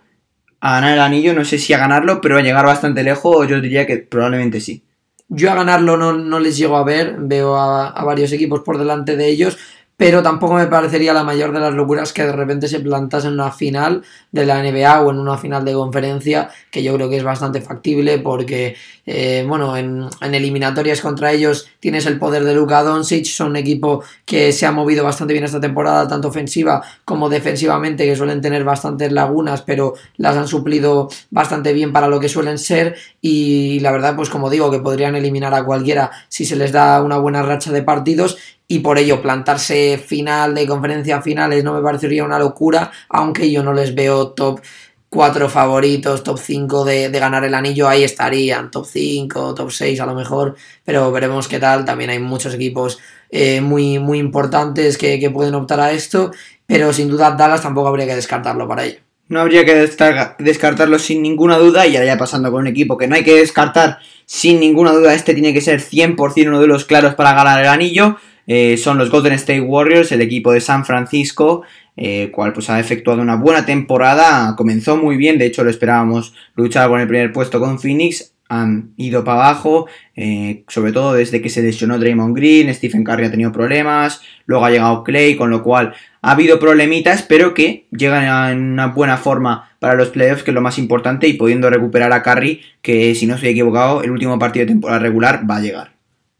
a ganar el anillo. No sé si a ganarlo, pero a llegar bastante lejos, yo diría que probablemente sí. Yo a ganarlo no, no les llego a ver, veo a, a, varios equipos por delante de ellos, pero tampoco me parecería la mayor de las locuras que de repente se plantase en una final de la NBA o en una final de conferencia, que yo creo que es bastante factible porque, eh, bueno, en, eliminatorias contra ellos tienes el poder de Luka Doncic, son un equipo que se ha movido bastante bien esta temporada, tanto ofensiva como defensivamente, que suelen tener bastantes lagunas, pero las han suplido bastante bien para lo que suelen ser. Y la verdad, pues como digo, que podrían eliminar a cualquiera si se les da una buena racha de partidos y por ello plantarse final de conferencia finales no me parecería una locura, aunque yo no les veo top 4 favoritos, top 5 de, ganar el anillo, ahí estarían, top 5, top 6 a lo mejor, pero veremos qué tal, también hay muchos equipos eh, muy, muy importantes que, que pueden optar a esto, pero sin duda Dallas tampoco habría que descartarlo para ello. No habría que descartarlo sin ninguna duda y ahora ya pasando con un equipo que no hay que descartar sin ninguna duda, este tiene que ser 100% uno de los claros para ganar el anillo. Eh, son los Golden State Warriors, el equipo de San Francisco, eh, cual pues ha efectuado una buena temporada, comenzó muy bien, de hecho lo esperábamos luchar por el primer puesto con Phoenix, han ido para abajo, eh, sobre todo desde que se lesionó Draymond Green, Stephen Curry ha tenido problemas, luego ha llegado Clay, con lo cual ha habido problemitas, pero que llegan en una buena forma para los playoffs, que es lo más importante, y pudiendo recuperar a Curry, que si no estoy equivocado, el último partido de temporada regular va a llegar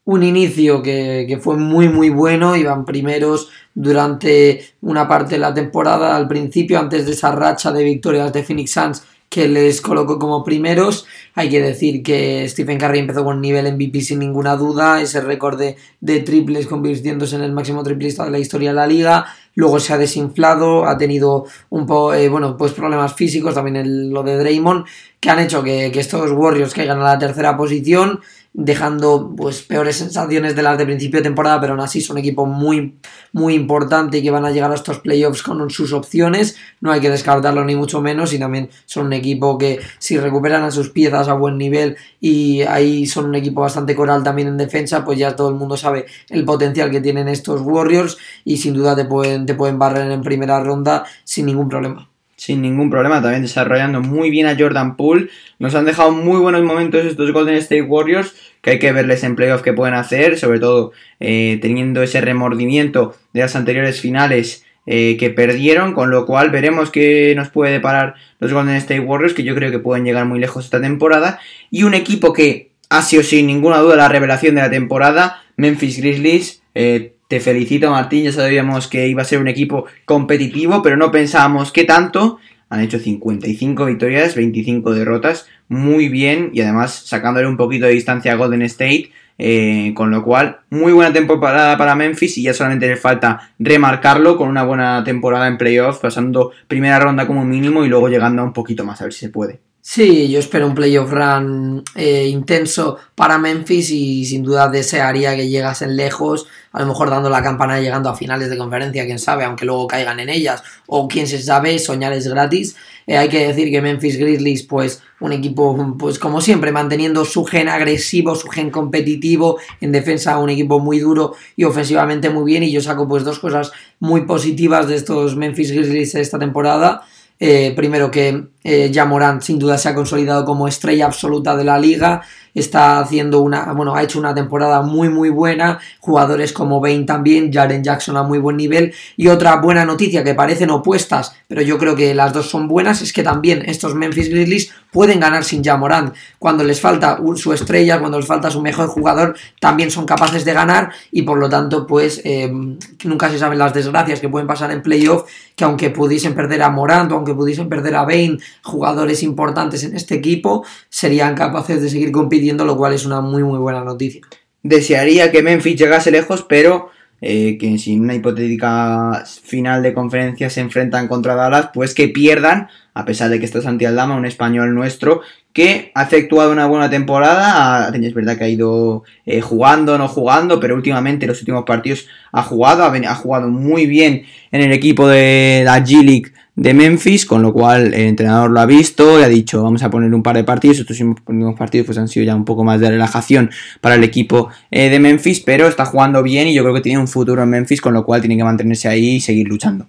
un inicio que, fue muy muy bueno, iban primeros durante una parte de la temporada, al principio, antes de esa racha de victorias de Phoenix Suns que les colocó como primeros. Hay que decir que Stephen Curry empezó con nivel MVP sin ninguna duda, ese récord de, triples convirtiéndose en el máximo triplista de la historia de la liga. Luego se ha desinflado, ha tenido un poco, eh, bueno, pues problemas físicos, también lo de Draymond, que han hecho que, que estos Warriors caigan a la tercera posición dejando pues peores sensaciones de las de principio de temporada, pero aún así son un equipo muy, muy importante y que van a llegar a estos playoffs con sus opciones, no hay que descartarlo ni mucho menos y también son un equipo que si recuperan a sus piezas a buen nivel y ahí son un equipo bastante coral también en defensa, pues ya todo el mundo sabe el potencial que tienen estos Warriors y sin duda te pueden, te pueden barrer en primera ronda sin ningún problema sin ningún problema, también desarrollando muy bien a Jordan Poole. Nos han dejado muy buenos momentos estos Golden State Warriors, que hay que verles en playoff que pueden hacer, sobre todo eh, teniendo ese remordimiento de las anteriores finales eh, que perdieron, con lo cual veremos qué nos puede deparar los Golden State Warriors, que yo creo que pueden llegar muy lejos esta temporada, y un equipo que ha sido sin ninguna duda la revelación de la temporada, Memphis Grizzlies. Eh, te felicito, Martín. Ya sabíamos que iba a ser un equipo competitivo, pero no pensábamos que tanto. Han hecho 55 victorias, 25 derrotas. Muy bien. Y además sacándole un poquito de distancia a Golden State. Eh, con lo cual, muy buena temporada para Memphis. Y ya solamente le falta remarcarlo con una buena temporada en playoffs, pasando primera ronda como mínimo y luego llegando a un poquito más, a ver si se puede. Sí, yo espero un playoff run eh, intenso para Memphis y sin duda desearía que llegasen lejos, a lo mejor dando la campana llegando a finales de conferencia, quién sabe, aunque luego caigan en ellas, o quién se sabe, soñar es gratis. Eh, hay que decir que Memphis Grizzlies, pues un equipo, pues como siempre, manteniendo su gen agresivo, su gen competitivo, en defensa un equipo muy duro y ofensivamente muy bien, y yo saco pues dos cosas muy positivas de estos Memphis Grizzlies esta temporada. Eh, primero que eh, Morant sin duda se ha consolidado como estrella absoluta de la liga está haciendo una, bueno, ha hecho una temporada muy muy buena, jugadores como Bain también, Jaren Jackson a muy buen nivel y otra buena noticia que parecen opuestas, pero yo creo que las dos son buenas, es que también estos Memphis Grizzlies pueden ganar sin Jamorant, cuando les falta su estrella, cuando les falta su mejor jugador, también son capaces de ganar y por lo tanto pues eh, nunca se saben las desgracias que pueden pasar en playoff, que aunque pudiesen perder a Morant o aunque pudiesen perder a Bain, jugadores importantes en este equipo, serían capaces de seguir compitiendo lo cual es una muy muy buena noticia. Desearía que Memphis llegase lejos, pero eh, que si una hipotética final de conferencia se enfrentan contra Dallas, pues que pierdan, a pesar de que está Santi Aldama, un español nuestro, que ha efectuado una buena temporada, es verdad que ha ido eh, jugando, no jugando, pero últimamente en los últimos partidos ha jugado, ha, jugado muy bien en el equipo de la G-League de Memphis, con lo cual el entrenador lo ha visto y ha dicho vamos a poner un par de partidos, estos últimos partidos pues han sido ya un poco más de relajación para el equipo eh, de Memphis, pero está jugando bien y yo creo que tiene un futuro en Memphis, con lo cual tiene que mantenerse ahí y seguir luchando.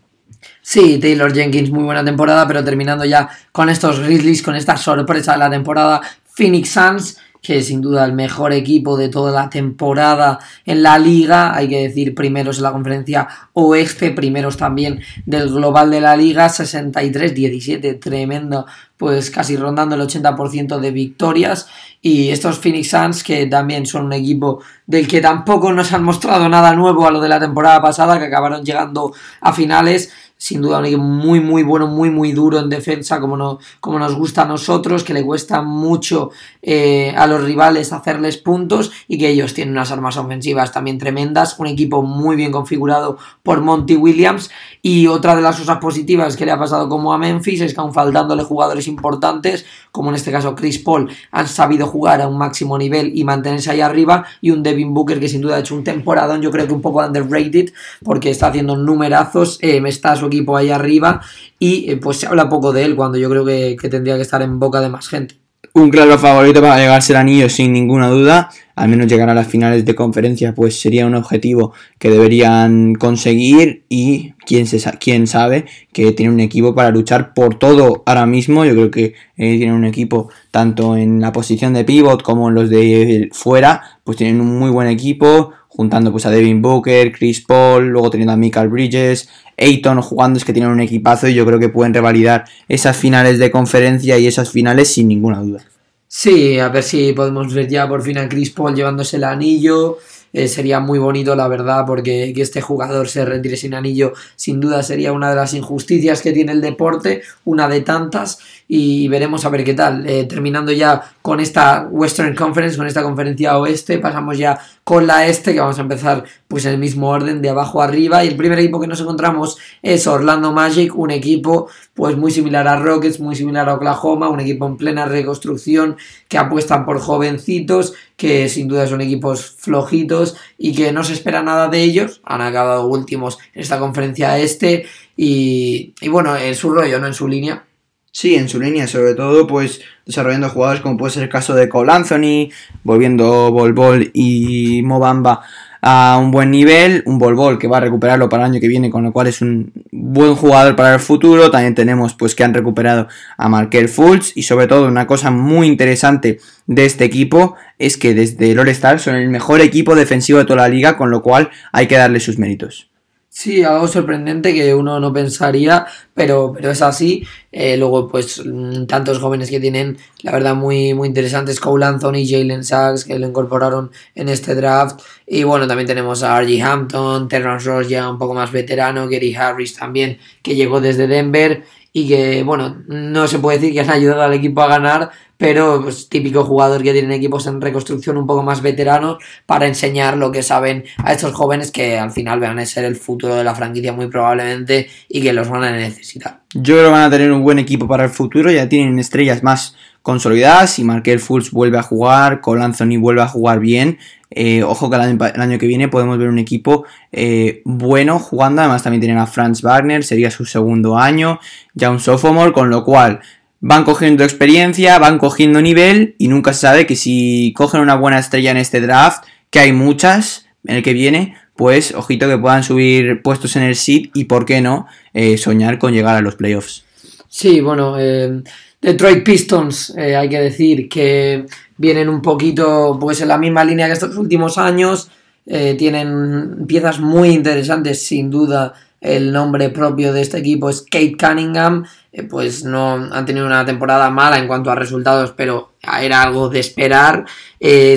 Sí, Taylor Jenkins, muy buena temporada, pero terminando ya con estos Grizzlies, con esta sorpresa de la temporada, Phoenix Suns, que sin duda el mejor equipo de toda la temporada en la liga, hay que decir primeros en la conferencia oeste, primeros también del global de la liga, 63-17, tremendo, pues casi rondando el 80% de victorias. Y estos Phoenix Suns que también son un equipo del que tampoco nos han mostrado nada nuevo a lo de la temporada pasada, que acabaron llegando a finales sin duda un equipo muy muy bueno, muy muy duro en defensa, como, no, como nos gusta a nosotros, que le cuesta mucho eh, a los rivales hacerles puntos y que ellos tienen unas armas ofensivas también tremendas, un equipo muy bien configurado por Monty Williams. Y otra de las cosas positivas que le ha pasado como a Memphis es que aún faltándole jugadores importantes, como en este caso Chris Paul, han sabido jugar a un máximo nivel y mantenerse ahí arriba. Y un Devin Booker que sin duda ha hecho un temporada, yo creo que un poco underrated porque está haciendo numerazos, eh, está equipo ahí arriba y eh, pues se habla poco de él cuando yo creo que, tendría que estar en boca de más gente. Un claro favorito para llegarse el anillo sin ninguna duda, al menos llegar a las finales de conferencia, pues sería un objetivo que deberían conseguir y quién, se, quién sabe que tiene un equipo para luchar por todo ahora mismo. Yo creo que eh, tiene un equipo tanto en la posición de pivot como en los de fuera, pues tienen un muy buen equipo, juntando pues a Devin Booker, Chris Paul, luego teniendo a Michael Bridges, Ayton jugando, es que tienen un equipazo y yo creo que pueden revalidar esas finales de conferencia y esas finales sin ninguna duda. Sí, a ver si podemos ver ya por fin a Chris Paul llevándose el anillo. Eh, sería muy bonito, la verdad, porque que este jugador se retire sin anillo, sin duda sería una de las injusticias que tiene el deporte, una de tantas, y veremos a ver qué tal. Eh, terminando ya con esta Western Conference, con esta conferencia oeste, pasamos ya con la este, que vamos a empezar pues en el mismo orden de abajo arriba, y el primer equipo que nos encontramos es Orlando Magic, un equipo pues muy similar a Rockets, muy similar a Oklahoma, un equipo en plena reconstrucción que apuestan por jovencitos, que sin duda son equipos flojitos y que no se espera nada de ellos, han acabado últimos en esta conferencia este y, y bueno, en su rollo, no en su línea, Sí, en su línea, sobre todo, pues desarrollando jugadores como puede ser el caso de Cole Anthony, volviendo Bol Bol y Mobamba a un buen nivel, un Bol Bol que va a recuperarlo para el año que viene, con lo cual es un buen jugador para el futuro. También tenemos pues que han recuperado a Markel Fultz y sobre todo una cosa muy interesante de este equipo es que desde el All-Star son el mejor equipo defensivo de toda la liga, con lo cual hay que darle sus méritos. Sí, algo sorprendente que uno no pensaría, pero, pero es así. Eh, luego, pues, mm, tantos jóvenes que tienen, la verdad, muy, muy interesantes. Cole Anthony, Jalen Sachs, que lo incorporaron en este draft. Y bueno, también tenemos a R.G. Hampton, Terrence Ross ya un poco más veterano, Gary Harris también, que llegó desde Denver y que, bueno, no se puede decir que han ayudado al equipo a ganar, pero pues, típico jugador que tienen equipos en reconstrucción un poco más veteranos para enseñar lo que saben a estos jóvenes que al final van a ser el futuro de la franquicia muy probablemente y que los van a necesitar. Yo creo que van a tener un buen equipo para el futuro, ya tienen estrellas más consolidadas y Markel Fultz vuelve a jugar, Cole Anthony vuelve a jugar bien. Eh, ojo que el año, que viene podemos ver un equipo eh, bueno jugando. Además, también tienen a Franz Wagner, sería su segundo año, ya un sophomore, con lo cual van cogiendo experiencia, van cogiendo nivel y nunca se sabe que si cogen una buena estrella en este draft, que hay muchas en el que viene, pues ojito que puedan subir puestos en el seed y por qué no eh, soñar con llegar a los playoffs. Sí, bueno, Detroit Pistons, eh, hay que decir que vienen un poquito pues en la misma línea que estos últimos años. Eh, tienen piezas muy interesantes, sin duda. El nombre propio de este equipo es Kate Cunningham. Eh, pues no han tenido una temporada mala en cuanto a resultados, pero era algo de esperar.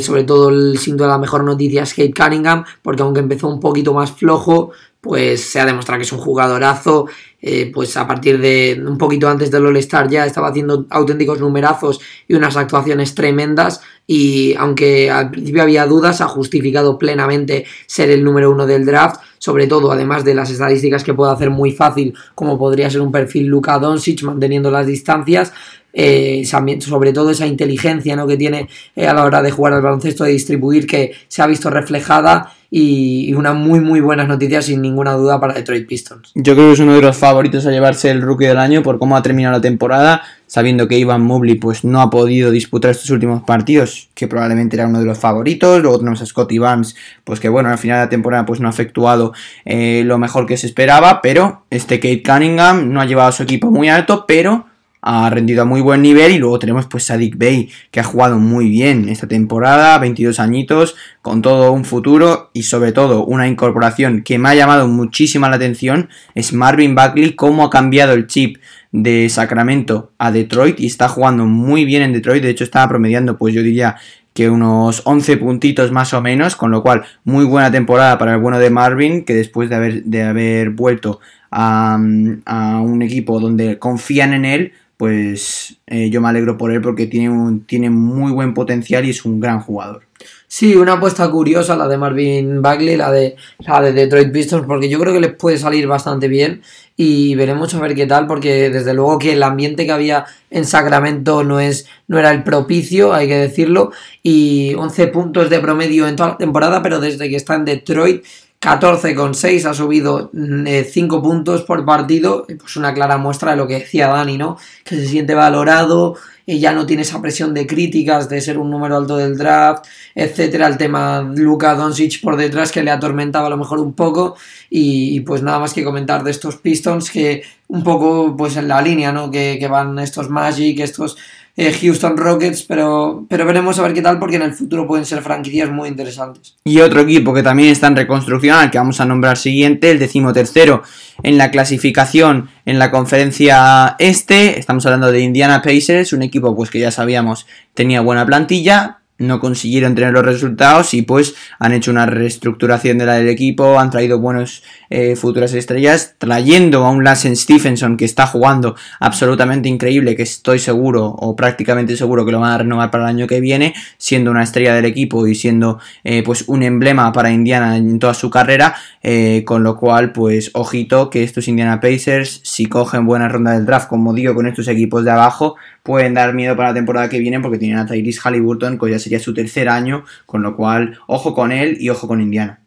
sobre todo, el, sin duda, la mejor noticia es Kate Cunningham, porque aunque empezó un poquito más flojo, pues se ha demostrado que es un jugadorazo. Eh, pues a partir de un poquito antes del All-Star ya estaba haciendo auténticos numerazos y unas actuaciones tremendas. Y aunque al principio había dudas, ha justificado plenamente ser el número uno del draft. Sobre todo, además de las estadísticas que puede hacer muy fácil, como podría ser un perfil Luka Doncic manteniendo las distancias. Eh, sobre todo esa inteligencia ¿no? que tiene eh, a la hora de jugar al baloncesto, de distribuir, que se ha visto reflejada y, una muy muy buenas noticias sin ninguna duda para Detroit Pistons. Yo creo que es uno de los favoritos a llevarse el rookie del año por cómo ha terminado la temporada, sabiendo que Ivan Mobley pues no ha podido disputar estos últimos partidos, que probablemente era uno de los favoritos, luego tenemos a Scotty Barnes, pues que bueno, al final de la temporada pues no ha efectuado eh, lo mejor que se esperaba, pero este Kate Cunningham no ha llevado a su equipo muy alto, pero ha rendido a muy buen nivel y luego tenemos pues a Dick Bay que ha jugado muy bien esta temporada, 22 añitos, con todo un futuro y sobre todo una incorporación que me ha llamado muchísima la atención es Marvin Buckley, cómo ha cambiado el chip de Sacramento a Detroit y está jugando muy bien en Detroit, de hecho estaba promediando pues yo diría que unos 11 puntitos más o menos, con lo cual muy buena temporada para el bueno de Marvin, que después de haber, de haber vuelto a, a un equipo donde confían en él, pues eh, yo me alegro por él porque tiene, un, tiene muy buen potencial y es un gran jugador. Sí, una apuesta curiosa la de Marvin Bagley, la de, la de Detroit Pistons, porque yo creo que les puede salir bastante bien y veremos a ver qué tal, porque desde luego que el ambiente que había en Sacramento no, es, no era el propicio, hay que decirlo, y 11 puntos de promedio en toda la temporada, pero desde que está en Detroit 14,6 ha subido 5 mm, eh, puntos por partido, pues una clara muestra de lo que decía Dani, ¿no? Que se siente valorado, y ya no tiene esa presión de críticas de ser un número alto del draft, etcétera. El tema Luka Doncic por detrás que le atormentaba a lo mejor un poco y, pues nada más que comentar de estos Pistons que un poco pues en la línea, ¿no? Que, que van estos Magic, estos eh, Houston Rockets, pero, pero veremos a ver qué tal porque en el futuro pueden ser franquicias muy interesantes. Y otro equipo que también está en reconstrucción, al que vamos a nombrar siguiente, el decimotercero en la clasificación en la conferencia este, estamos hablando de Indiana Pacers, un equipo pues que ya sabíamos tenía buena plantilla, no consiguieron tener los resultados y pues han hecho una reestructuración de la del equipo, han traído buenos eh, futuras estrellas, trayendo a un Lassen Stephenson que está jugando absolutamente increíble, que estoy seguro o prácticamente seguro que lo van a renovar para el año que viene, siendo una estrella del equipo y siendo eh, pues un emblema para Indiana en toda su carrera, eh, con lo cual pues ojito que estos Indiana Pacers si cogen buena ronda del draft, como digo, con estos equipos de abajo, pueden dar miedo para la temporada que viene porque tienen a Tyrese Halliburton, que ya sería su tercer año, con lo cual, ojo con él y ojo con Indiana.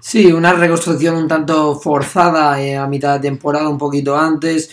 Sí, una reconstrucción un tanto forzada eh, a mitad de temporada, un poquito antes,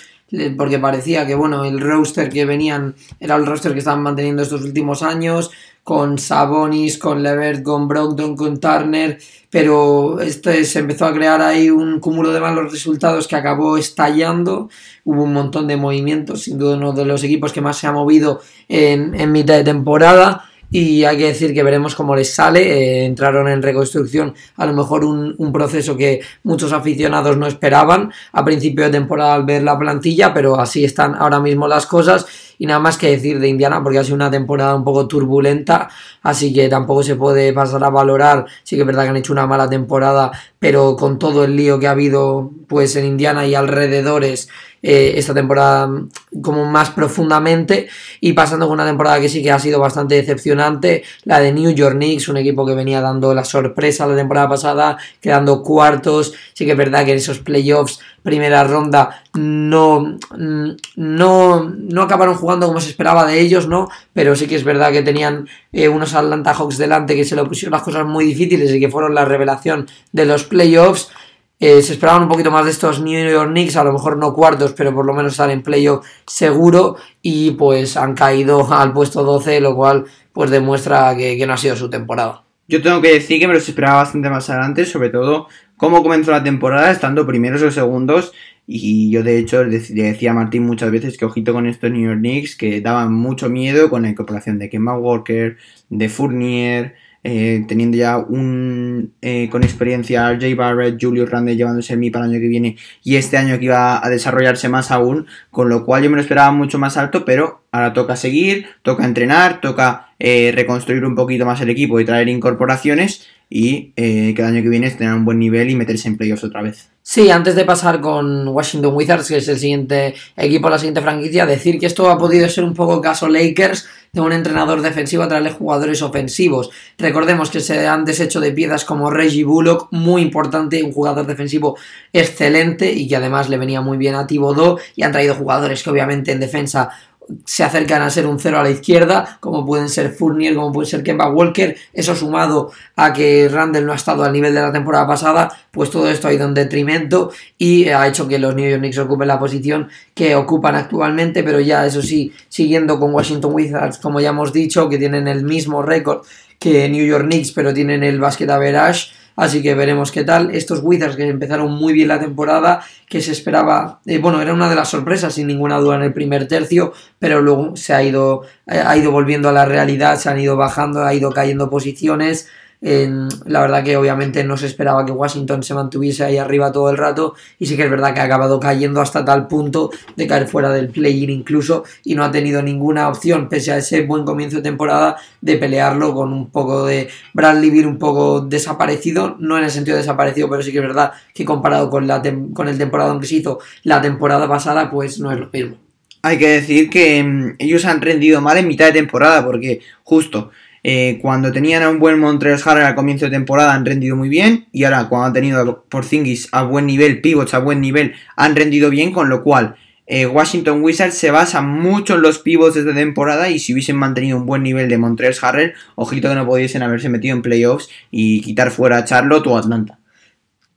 porque parecía que bueno, el roster que venían era el roster que estaban manteniendo estos últimos años, con Sabonis, con Levert, con Brogdon, con Turner, pero este se empezó a crear ahí un cúmulo de malos resultados que acabó estallando. Hubo un montón de movimientos, sin duda uno de los equipos que más se ha movido en, en mitad de temporada y hay que decir que veremos cómo les sale. Eh, entraron en reconstrucción, a lo mejor un, un, proceso que muchos aficionados no esperaban a principio de temporada al ver la plantilla, pero así están ahora mismo las cosas Y nada más que decir de Indiana, porque ha sido una temporada un poco turbulenta, así que tampoco se puede pasar a valorar. Sí que es verdad que han hecho una mala temporada, pero con todo el lío que ha habido pues en Indiana y alrededores eh, esta temporada como más profundamente y pasando con una temporada que sí que ha sido bastante decepcionante, la de New York Knicks, un equipo que venía dando la sorpresa la temporada pasada, quedando cuartos, sí que es verdad que en esos playoffs, primera ronda, no, no, no acabaron jugando como se esperaba de ellos, ¿no? Pero sí que es verdad que tenían eh, unos Atlanta Hawks delante que se lo pusieron las cosas muy difíciles y que fueron la revelación de los playoffs. Eh, se esperaban un poquito más de estos New York Knicks, a lo mejor no cuartos, pero por lo menos estar en seguro y pues han caído al puesto 12, lo cual pues demuestra que, no ha sido su temporada. Yo tengo que decir que me los esperaba bastante más adelante, sobre todo cómo comenzó la temporada, estando primeros o segundos. Y yo, de hecho, le decía a Martín muchas veces que ojito con estos New York Knicks, que daban mucho miedo con la incorporación de Kemba Walker, de Fournier, eh, teniendo ya un eh, con experiencia Jay Barrett, Julius Randle llevándose el MI para el año que viene y este año que iba a desarrollarse más aún, con lo cual yo me lo esperaba mucho más alto, pero ahora toca seguir, toca entrenar, toca eh, reconstruir un poquito más el equipo y traer incorporaciones y que el año que viene tener un buen nivel y meterse en playoffs otra vez. Sí, antes de pasar con Washington Wizards, que es el siguiente equipo, la siguiente franquicia, decir que esto ha podido ser un poco caso Lakers de un entrenador defensivo a traerle jugadores ofensivos. Recordemos que se han deshecho de piezas como Reggie Bullock, muy importante, un jugador defensivo excelente y que además le venía muy bien a Thibodeau y han traído jugadores que obviamente en defensa se acercan a ser un cero a la izquierda, como pueden ser Fournier, como puede ser Kemba Walker, eso sumado a que Randall no ha estado al nivel de la temporada pasada, pues todo esto ha ido en detrimento y ha hecho que los New York Knicks ocupen la posición que ocupan actualmente, pero ya eso sí, siguiendo con Washington Wizards, como ya hemos dicho, que tienen el mismo récord que New York Knicks, pero tienen el basket average, Así que veremos qué tal. Estos Wizards que empezaron muy bien la temporada, que se esperaba, eh, bueno, era una de las sorpresas sin ninguna duda en el primer tercio, pero luego se ha ido, eh, ha ido volviendo a la realidad, se han ido bajando, ha ido cayendo posiciones la verdad que obviamente no se esperaba que Washington se mantuviese ahí arriba todo el rato y sí que es verdad que ha acabado cayendo hasta tal punto de caer fuera del play-in incluso y no ha tenido ninguna opción pese a ese buen comienzo de temporada de pelearlo con un poco de Bradley Beal un poco desaparecido, no en el sentido desaparecido, pero sí que es verdad que comparado con, la con el temporada que se hizo la temporada pasada pues no es lo mismo. Hay que decir que mm, ellos han rendido mal en mitad de temporada porque justo eh, cuando tenían a un buen Montreal Harrell al comienzo de temporada han rendido muy bien y ahora cuando han tenido por Zingis a buen nivel, pivots a buen nivel, han rendido bien, con lo cual eh, Washington Wizards se basa mucho en los pivots de temporada y si hubiesen mantenido un buen nivel de Montreal Harrell, ojito que no pudiesen haberse metido en playoffs y quitar fuera a Charlotte o Atlanta.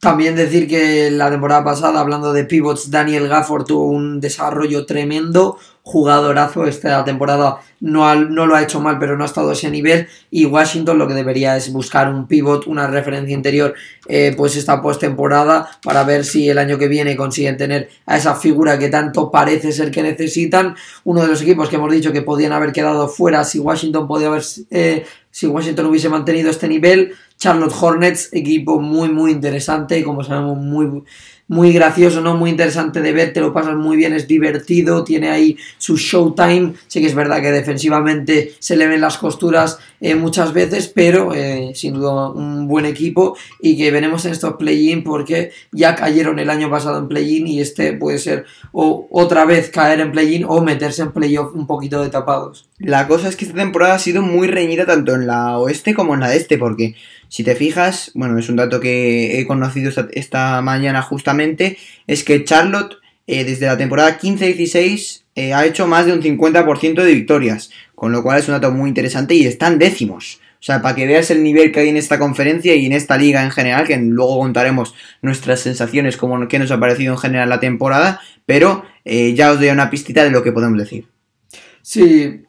También decir que la temporada pasada, hablando de pivots, Daniel Gafford tuvo un desarrollo tremendo, jugadorazo. Esta temporada no, no lo ha hecho mal, pero no ha estado a ese nivel. Y Washington lo que debería es buscar un pivot, una referencia interior, eh, pues esta postemporada, para ver si el año que viene consiguen tener a esa figura que tanto parece ser que necesitan. Uno de los equipos que hemos dicho que podían haber quedado fuera si Washington podía haber. Eh, si Washington hubiese mantenido este nivel, Charlotte Hornets, equipo muy muy interesante, como sabemos muy muy gracioso, ¿no? Muy interesante de ver, te lo pasas muy bien, es divertido, tiene ahí su showtime. Sí que es verdad que defensivamente se le ven las costuras eh, muchas veces, pero eh, sin duda un buen equipo y que veremos en estos play-in porque ya cayeron el año pasado en play-in y este puede ser o otra vez caer en play-in o meterse en play-off un poquito de tapados. La cosa es que esta temporada ha sido muy reñida tanto en la oeste como en la este porque si te fijas, bueno, es un dato que he conocido esta, mañana justamente, es que Charlotte eh, desde la temporada 15-16 eh, ha hecho más de un 50% de victorias, con lo cual es un dato muy interesante y están décimos. O sea, para que veas el nivel que hay en esta conferencia y en esta liga en general, que luego contaremos nuestras sensaciones, como que nos ha parecido en general la temporada, pero eh, ya os doy una pistita de lo que podemos decir. Sí,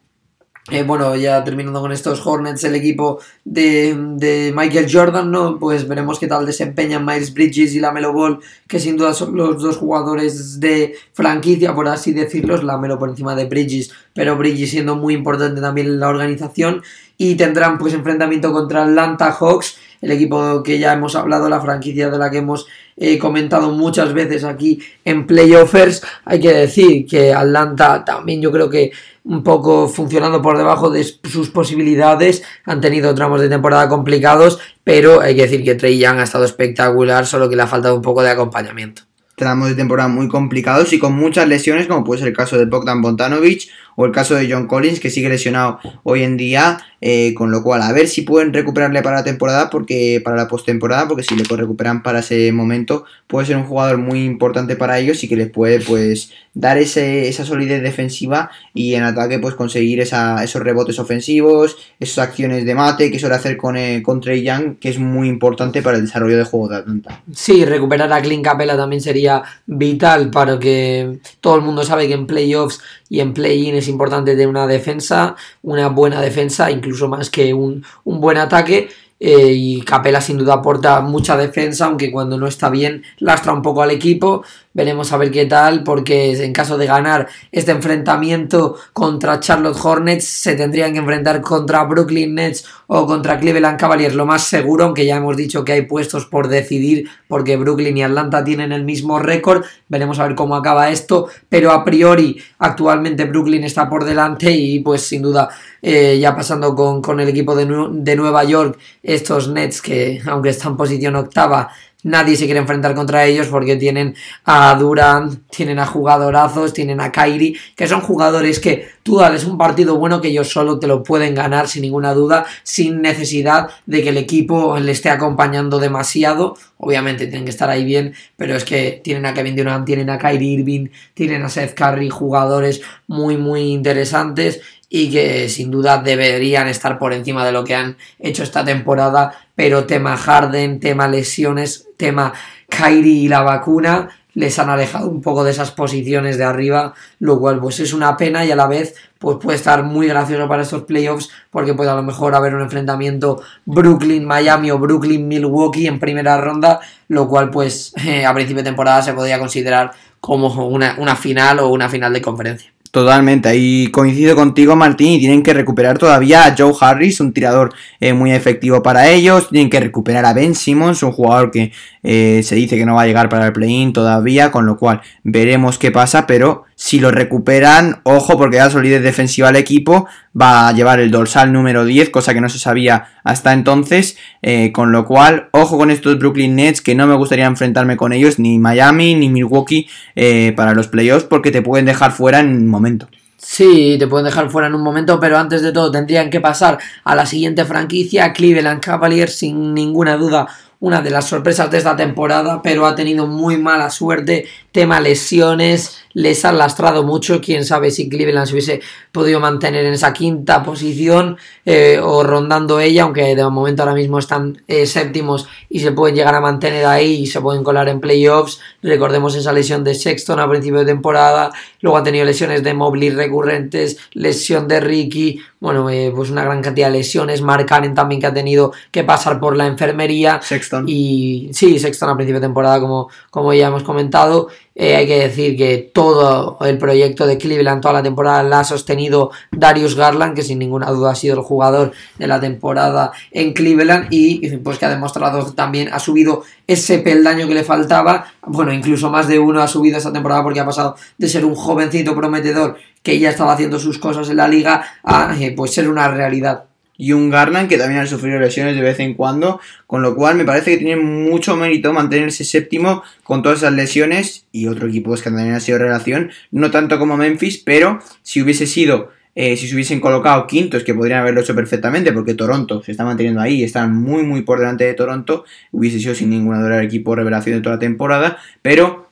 eh, bueno, ya terminando con estos Hornets, el equipo de, Michael Jordan, ¿no? Pues veremos qué tal desempeñan Miles Bridges y Lamelo Ball, que sin duda son los dos jugadores de franquicia, por así decirlo, Lamelo por encima de Bridges, pero Bridges siendo muy importante también en la organización, y tendrán pues enfrentamiento contra Atlanta Hawks, el equipo que ya hemos hablado, la franquicia de la que hemos eh, comentado muchas veces aquí en playoffers. Hay que decir que Atlanta también yo creo que un poco funcionando por debajo de sus posibilidades, han tenido tramos de temporada complicados, pero hay que decir que Trey Young ha estado espectacular, solo que le ha faltado un poco de acompañamiento. Tramos de temporada muy complicados y con muchas lesiones, como puede ser el caso de Bogdan Bontanovic o el caso de John Collins, que sigue lesionado hoy en día, eh, con lo cual a ver si pueden recuperarle para la temporada, porque para la postemporada, porque si le recuperan para ese momento, puede ser un jugador muy importante para ellos y que les puede pues dar esa solidez defensiva y en ataque pues conseguir esos rebotes ofensivos, esas acciones de mate que suele hacer con, eh, con Trey Young, que es muy importante para el desarrollo de juego de Atlanta. Sí, recuperar a Clint Capella también sería vital para que todo el mundo sabe que en playoffs y en play-in es importante tener una defensa, una buena defensa, incluso más que un, buen ataque. Eh, y Capela sin duda aporta mucha defensa, aunque cuando no está bien lastra un poco al equipo. Veremos a ver qué tal, porque en caso de ganar este enfrentamiento contra Charlotte Hornets, se tendrían que enfrentar contra Brooklyn Nets o contra Cleveland Cavaliers, lo más seguro, aunque ya hemos dicho que hay puestos por decidir, porque Brooklyn y Atlanta tienen el mismo récord. Veremos a ver cómo acaba esto, pero a priori, actualmente Brooklyn está por delante y, pues, sin duda, eh, ya pasando con, el equipo de, de Nueva York, estos Nets que, aunque están en posición octava, Nadie se quiere enfrentar contra ellos porque tienen a Durant, tienen a jugadorazos, tienen a Kyrie, que son jugadores que tú dales un partido bueno que ellos solo te lo pueden ganar sin ninguna duda, sin necesidad de que el equipo le esté acompañando demasiado. Obviamente tienen que estar ahí bien, pero es que tienen a Kevin Durant, tienen a Kyrie Irving, tienen a Seth Curry, jugadores muy muy interesantes y que sin duda deberían estar por encima de lo que han hecho esta temporada, pero tema Harden, tema lesiones, tema Kyrie y la vacuna les han alejado un poco de esas posiciones de arriba, lo cual pues es una pena y a la vez pues puede estar muy gracioso para estos playoffs porque puede a lo mejor haber un enfrentamiento Brooklyn-Miami o Brooklyn-Milwaukee en primera ronda, lo cual pues a principio de temporada se podría considerar como una, una final o una final de conferencia. Totalmente, ahí coincido contigo Martín y tienen que recuperar todavía a Joe Harris, un tirador eh, muy efectivo para ellos, tienen que recuperar a Ben Simmons, un jugador que eh, se dice que no va a llegar para el play-in todavía, con lo cual veremos qué pasa, pero si lo recuperan, ojo porque da solidez defensiva al equipo, va a llevar el dorsal número 10, cosa que no se sabía hasta entonces, eh, con lo cual, ojo con estos Brooklyn Nets, que no me gustaría enfrentarme con ellos, ni Miami, ni Milwaukee, eh, para los playoffs, porque te pueden dejar fuera en un momento. Sí, te pueden dejar fuera en un momento, pero antes de todo tendrían que pasar a la siguiente franquicia, Cleveland Cavaliers, sin ninguna duda una de las sorpresas de esta temporada, pero ha tenido muy mala suerte, tema lesiones, les ha lastrado mucho, quién sabe si Cleveland se hubiese podido mantener en esa quinta posición eh, o rondando ella, aunque de momento ahora mismo están eh, séptimos y se pueden llegar a mantener ahí y se pueden colar en playoffs. Recordemos esa lesión de Sexton a principio de temporada, luego ha tenido lesiones de Mobley recurrentes, lesión de Ricky, bueno, eh, pues una gran cantidad de lesiones, Mark también que ha tenido que pasar por la enfermería. Sexton. Y sí, Sexton a principio de temporada, como, como ya hemos comentado. Eh, hay que decir que todo el proyecto de Cleveland, toda la temporada, la ha sostenido Darius Garland, que sin ninguna duda ha sido el jugador de la temporada en Cleveland y pues que ha demostrado también, ha subido ese peldaño que le faltaba, bueno, incluso más de uno ha subido esta temporada porque ha pasado de ser un jovencito prometedor que ya estaba haciendo sus cosas en la liga a eh, pues ser una realidad y un Garland que también ha sufrido lesiones de vez en cuando, con lo cual me parece que tiene mucho mérito mantenerse séptimo con todas esas lesiones y otro equipo que también ha sido relación, no tanto como Memphis, pero si hubiese sido eh, si se hubiesen colocado quintos, que podrían haberlo hecho perfectamente, porque Toronto se está manteniendo ahí, están muy muy por delante de Toronto, hubiese sido sin ninguna duda el equipo revelación de toda la temporada, pero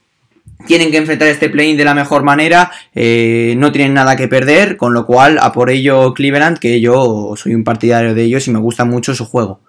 tienen que enfrentar este play de la mejor manera, eh, no tienen nada que perder, con lo cual a por ello Cleveland, que yo soy un partidario de ellos y me gusta mucho su juego.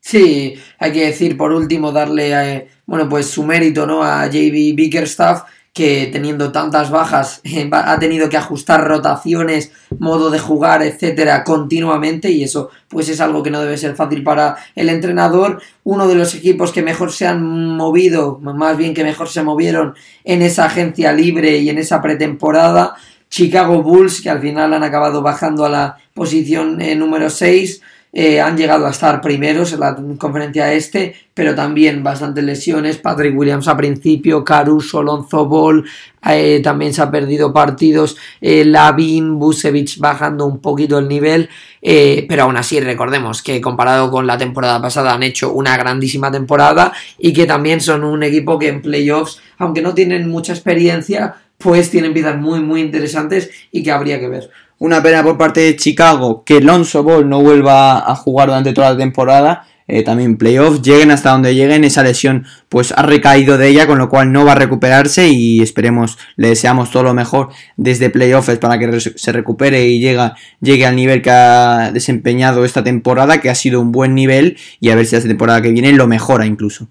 Sí, hay que decir por último darle eh, bueno pues su mérito ¿no? a JB Bickerstaff que teniendo tantas bajas eh, ha tenido que ajustar rotaciones, modo de jugar, etcétera, continuamente y eso pues es algo que no debe ser fácil para el entrenador. Uno de los equipos que mejor se han movido, más bien que mejor se movieron en esa agencia libre y en esa pretemporada, Chicago Bulls, que al final han acabado bajando a la posición eh, número 6 eh, han llegado a estar primeros en la conferencia este, pero también bastantes lesiones. Patrick Williams a principio, Caruso, Lonzo Ball, eh, también se ha perdido partidos. Eh, Lavin, Busevich bajando un poquito el nivel, pero aún así recordemos que comparado con la temporada pasada han hecho una grandísima temporada y que también son un equipo que en playoffs, aunque no tienen mucha experiencia, pues tienen vidas muy muy interesantes y que habría que ver. Una pena por parte de Chicago que Lonzo Ball no vuelva a jugar durante toda la temporada. Eh, también playoffs, lleguen hasta donde lleguen, esa lesión pues ha recaído de ella, con lo cual no va a recuperarse y esperemos, le deseamos todo lo mejor desde playoffs para que se recupere y llega, llegue al nivel que ha desempeñado esta temporada, que ha sido un buen nivel y a ver si esta temporada que viene lo mejora incluso.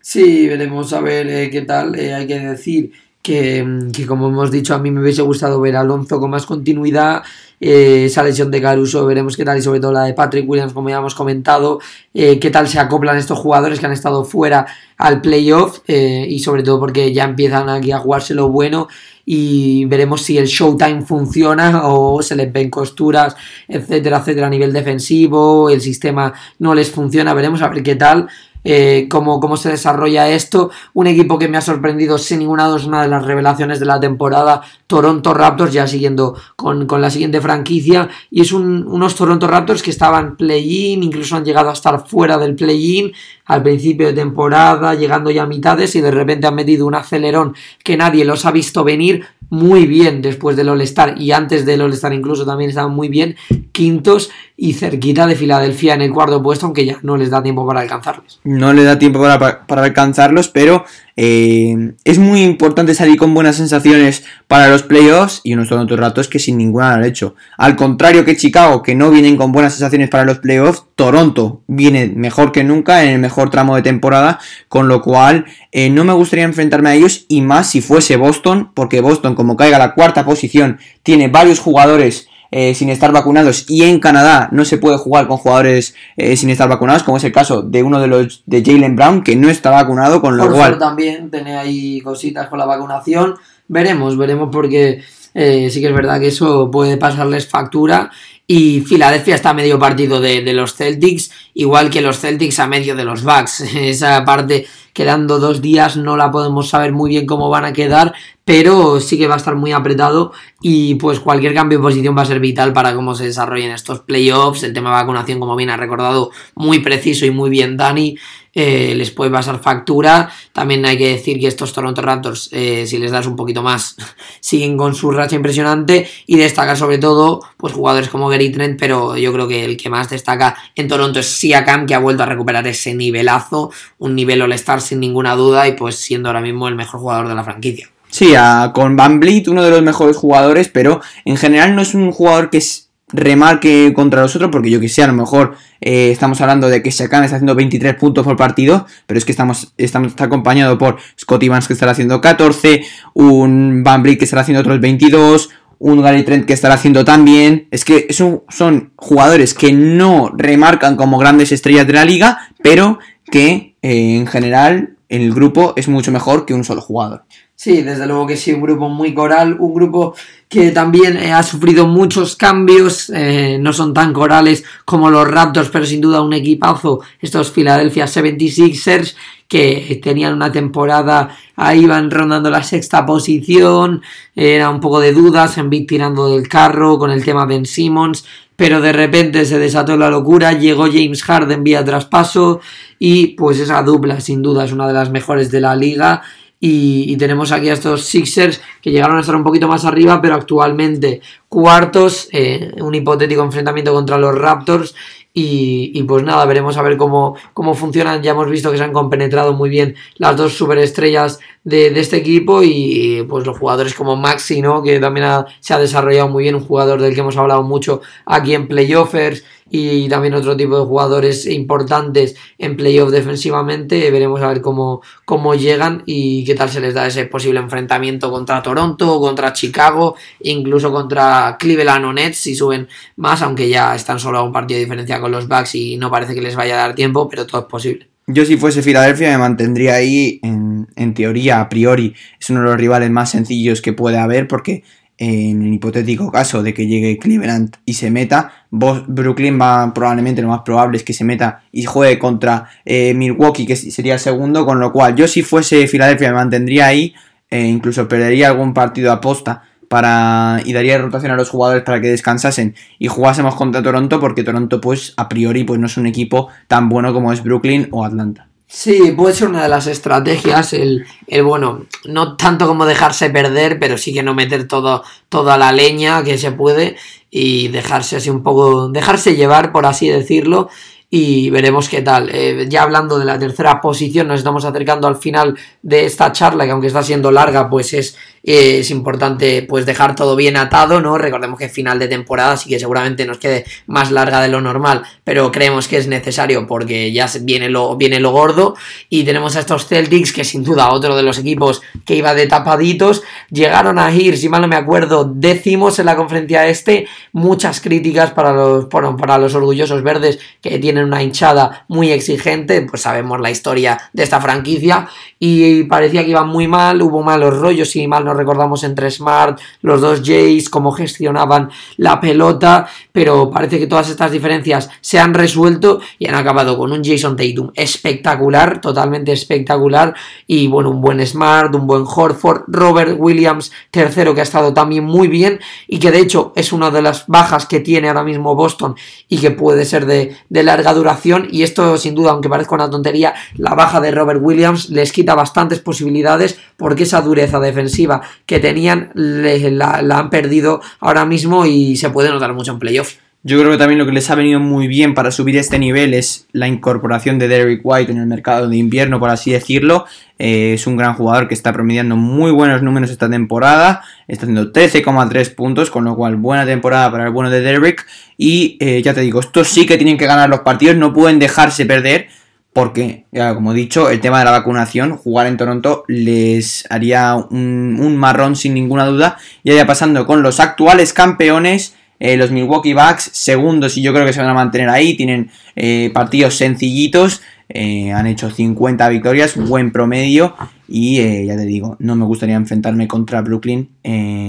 Sí, veremos a ver eh, qué tal, eh, hay que decir que, como hemos dicho, a mí me hubiese gustado ver a Alonso con más continuidad, eh, esa lesión de Caruso, veremos qué tal, y sobre todo la de Patrick Williams, como ya hemos comentado, eh, qué tal se acoplan estos jugadores que han estado fuera al playoff, eh, y sobre todo porque ya empiezan aquí a jugarse lo bueno, y veremos si el Showtime funciona o se les ven costuras, etcétera, etcétera, a nivel defensivo, el sistema no les funciona, veremos a ver qué tal. Eh, cómo, se desarrolla esto. Un equipo que me ha sorprendido sin ninguna duda es una de las revelaciones de la temporada, Toronto Raptors, ya siguiendo con, la siguiente franquicia. Y es unos Toronto Raptors que estaban play-in, incluso han llegado a estar fuera del play-in al principio de temporada, llegando ya a mitades y de repente han metido un acelerón que nadie los ha visto venir muy bien después del All-Star y antes del All-Star incluso también estaban muy bien, quintos y cerquita de Filadelfia en el cuarto puesto, aunque ya no les da tiempo para alcanzarlos. No le da tiempo para, para alcanzarlos, pero eh, es muy importante salir con buenas sensaciones para los playoffs y unos Toronto ratos que sin ninguna han hecho. Al contrario que Chicago, que no vienen con buenas sensaciones para los playoffs, Toronto viene mejor que nunca en el mejor tramo de temporada, con lo cual eh, no me gustaría enfrentarme a ellos y más si fuese Boston, porque Boston como caiga a la cuarta posición tiene varios jugadores eh, sin estar vacunados y en Canadá no se puede jugar con jugadores eh, sin estar vacunados, como es el caso de uno de los de Jalen Brown que no está vacunado, con lo cual también tiene ahí cositas con la vacunación. Veremos, veremos porque sí que es verdad que eso puede pasarles factura y Filadelfia está a medio partido de, de, los Celtics, igual que los Celtics a medio de los Bucks. Esa parte, quedando dos días, no la podemos saber muy bien cómo van a quedar, pero sí que va a estar muy apretado y pues cualquier cambio de posición va a ser vital para cómo se desarrollen estos playoffs. El tema de vacunación, como bien ha recordado, muy preciso y muy bien Dani, eh, les puede pasar factura. También hay que decir que estos Toronto Raptors, eh, si les das un poquito más, siguen con su racha impresionante y destaca sobre todo pues jugadores como Gary Trent, pero yo creo que el que más destaca en Toronto es Siakam, que ha vuelto a recuperar ese nivelazo, un nivel all-star sin ninguna duda y pues siendo ahora mismo el mejor jugador de la franquicia. Sí, con Van Vliet, uno de los mejores jugadores, pero en general no es un jugador que remarque contra los otros, porque yo que sé, a lo mejor eh, estamos hablando de que Shakan está haciendo 23 puntos por partido, pero es que estamos, estamos está acompañado por Scott Evans que estará haciendo 14, un Van Vliet que estará haciendo otros 22, un Gary Trent que estará haciendo también. Es que son, son jugadores que no remarcan como grandes estrellas de la liga, pero que eh, en general el grupo es mucho mejor que un solo jugador. Sí, desde luego que sí, un grupo muy coral, un grupo que también eh, ha sufrido muchos cambios, eh, no son tan corales como los Raptors, pero sin duda un equipazo, estos Philadelphia 76ers, que tenían una temporada, ahí van rondando la sexta posición, era un poco de dudas, en Big tirando del carro con el tema Ben Simmons, pero de repente se desató la locura, llegó James Harden vía traspaso y pues esa dupla sin duda es una de las mejores de la liga y, tenemos aquí a estos Sixers que llegaron a estar un poquito más arriba, pero actualmente cuartos, eh, un hipotético enfrentamiento contra los Raptors. Y, pues nada, veremos a ver cómo, cómo funcionan. Ya hemos visto que se han compenetrado muy bien las dos superestrellas de, de este equipo y pues los jugadores como Maxi, ¿no? que también se ha desarrollado muy bien, un jugador del que hemos hablado mucho aquí en Playoffers y también otro tipo de jugadores importantes en playoff defensivamente. Veremos a ver cómo, cómo llegan y qué tal se les da ese posible enfrentamiento contra Toronto, contra Chicago, incluso contra Cleveland o Nets si suben más, aunque ya están solo a un partido de diferencia con los Bucks y no parece que les vaya a dar tiempo, pero todo es posible. Yo si fuese Filadelfia me mantendría ahí en, en teoría, a priori, es uno de los rivales más sencillos que puede haber porque en el hipotético caso de que llegue Cleveland y se meta, Brooklyn va probablemente lo más probable es que se meta y juegue contra eh, Milwaukee, que sería el segundo, con lo cual yo si fuese Filadelfia me mantendría ahí, e incluso perdería algún partido a posta para y daría rotación a los jugadores para que descansasen y jugásemos contra Toronto porque Toronto pues a priori pues no es un equipo tan bueno como es Brooklyn o Atlanta. Sí, puede ser una de las estrategias, el, el, bueno, no tanto como dejarse perder, pero sí que no meter todo, toda la leña que se puede y dejarse así un poco, dejarse llevar, por así decirlo, y veremos qué tal. Eh, ya hablando de la tercera posición, nos estamos acercando al final de esta charla, que aunque está siendo larga, pues es es importante pues dejar todo bien atado, ¿no? Recordemos que es final de temporada, así que seguramente nos quede más larga de lo normal, pero creemos que es necesario porque ya viene lo, viene lo gordo y tenemos a estos Celtics que sin duda otro de los equipos que iba de tapaditos, llegaron a ir, si mal no me acuerdo, décimos en la conferencia este, muchas críticas para los, para los orgullosos verdes que tienen una hinchada muy exigente, pues sabemos la historia de esta franquicia y parecía que iban muy mal, hubo malos rollos y mal no recordamos entre Smart, los dos Jays, cómo gestionaban la pelota, pero parece que todas estas diferencias se han resuelto y han acabado con un Jason Tatum espectacular, totalmente espectacular, y bueno, un buen Smart, un buen Horford, Robert Williams, tercero que ha estado también muy bien y que de hecho es una de las bajas que tiene ahora mismo Boston y que puede ser de, de larga duración y esto sin duda, aunque parezca una tontería, la baja de Robert Williams les quita bastantes posibilidades porque esa dureza defensiva que tenían la, han perdido ahora mismo y se puede notar mucho en playoffs. Yo creo que también lo que les ha venido muy bien para subir este nivel es la incorporación de Derrick White en el mercado de invierno, por así decirlo. Eh, es un gran jugador que está promediando muy buenos números esta temporada. Está haciendo 13,3 puntos, con lo cual buena temporada para el bueno de Derrick. Y eh, ya te digo, estos sí que tienen que ganar los partidos, no pueden dejarse perder porque, como he dicho, el tema de la vacunación, jugar en Toronto les haría un, marrón sin ninguna duda. Y ya pasando con los actuales campeones, eh, los Milwaukee Bucks, segundos y yo creo que se van a mantener ahí, tienen eh, partidos sencillitos, eh, han hecho 50 victorias, buen promedio y ya te digo, no me gustaría enfrentarme contra Brooklyn,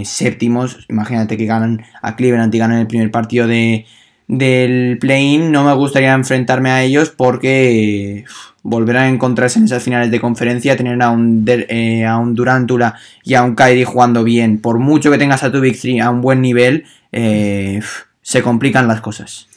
séptimos, imagínate que ganan a Cleveland y ganan el primer partido de, del play-in no me gustaría enfrentarme a ellos porque volver a encontrarse en esas finales de conferencia, tener a un, eh, a un Durantula y a un Kyrie jugando bien, por mucho que tengas a tu Big 3 a un buen nivel, eh, se complican las cosas.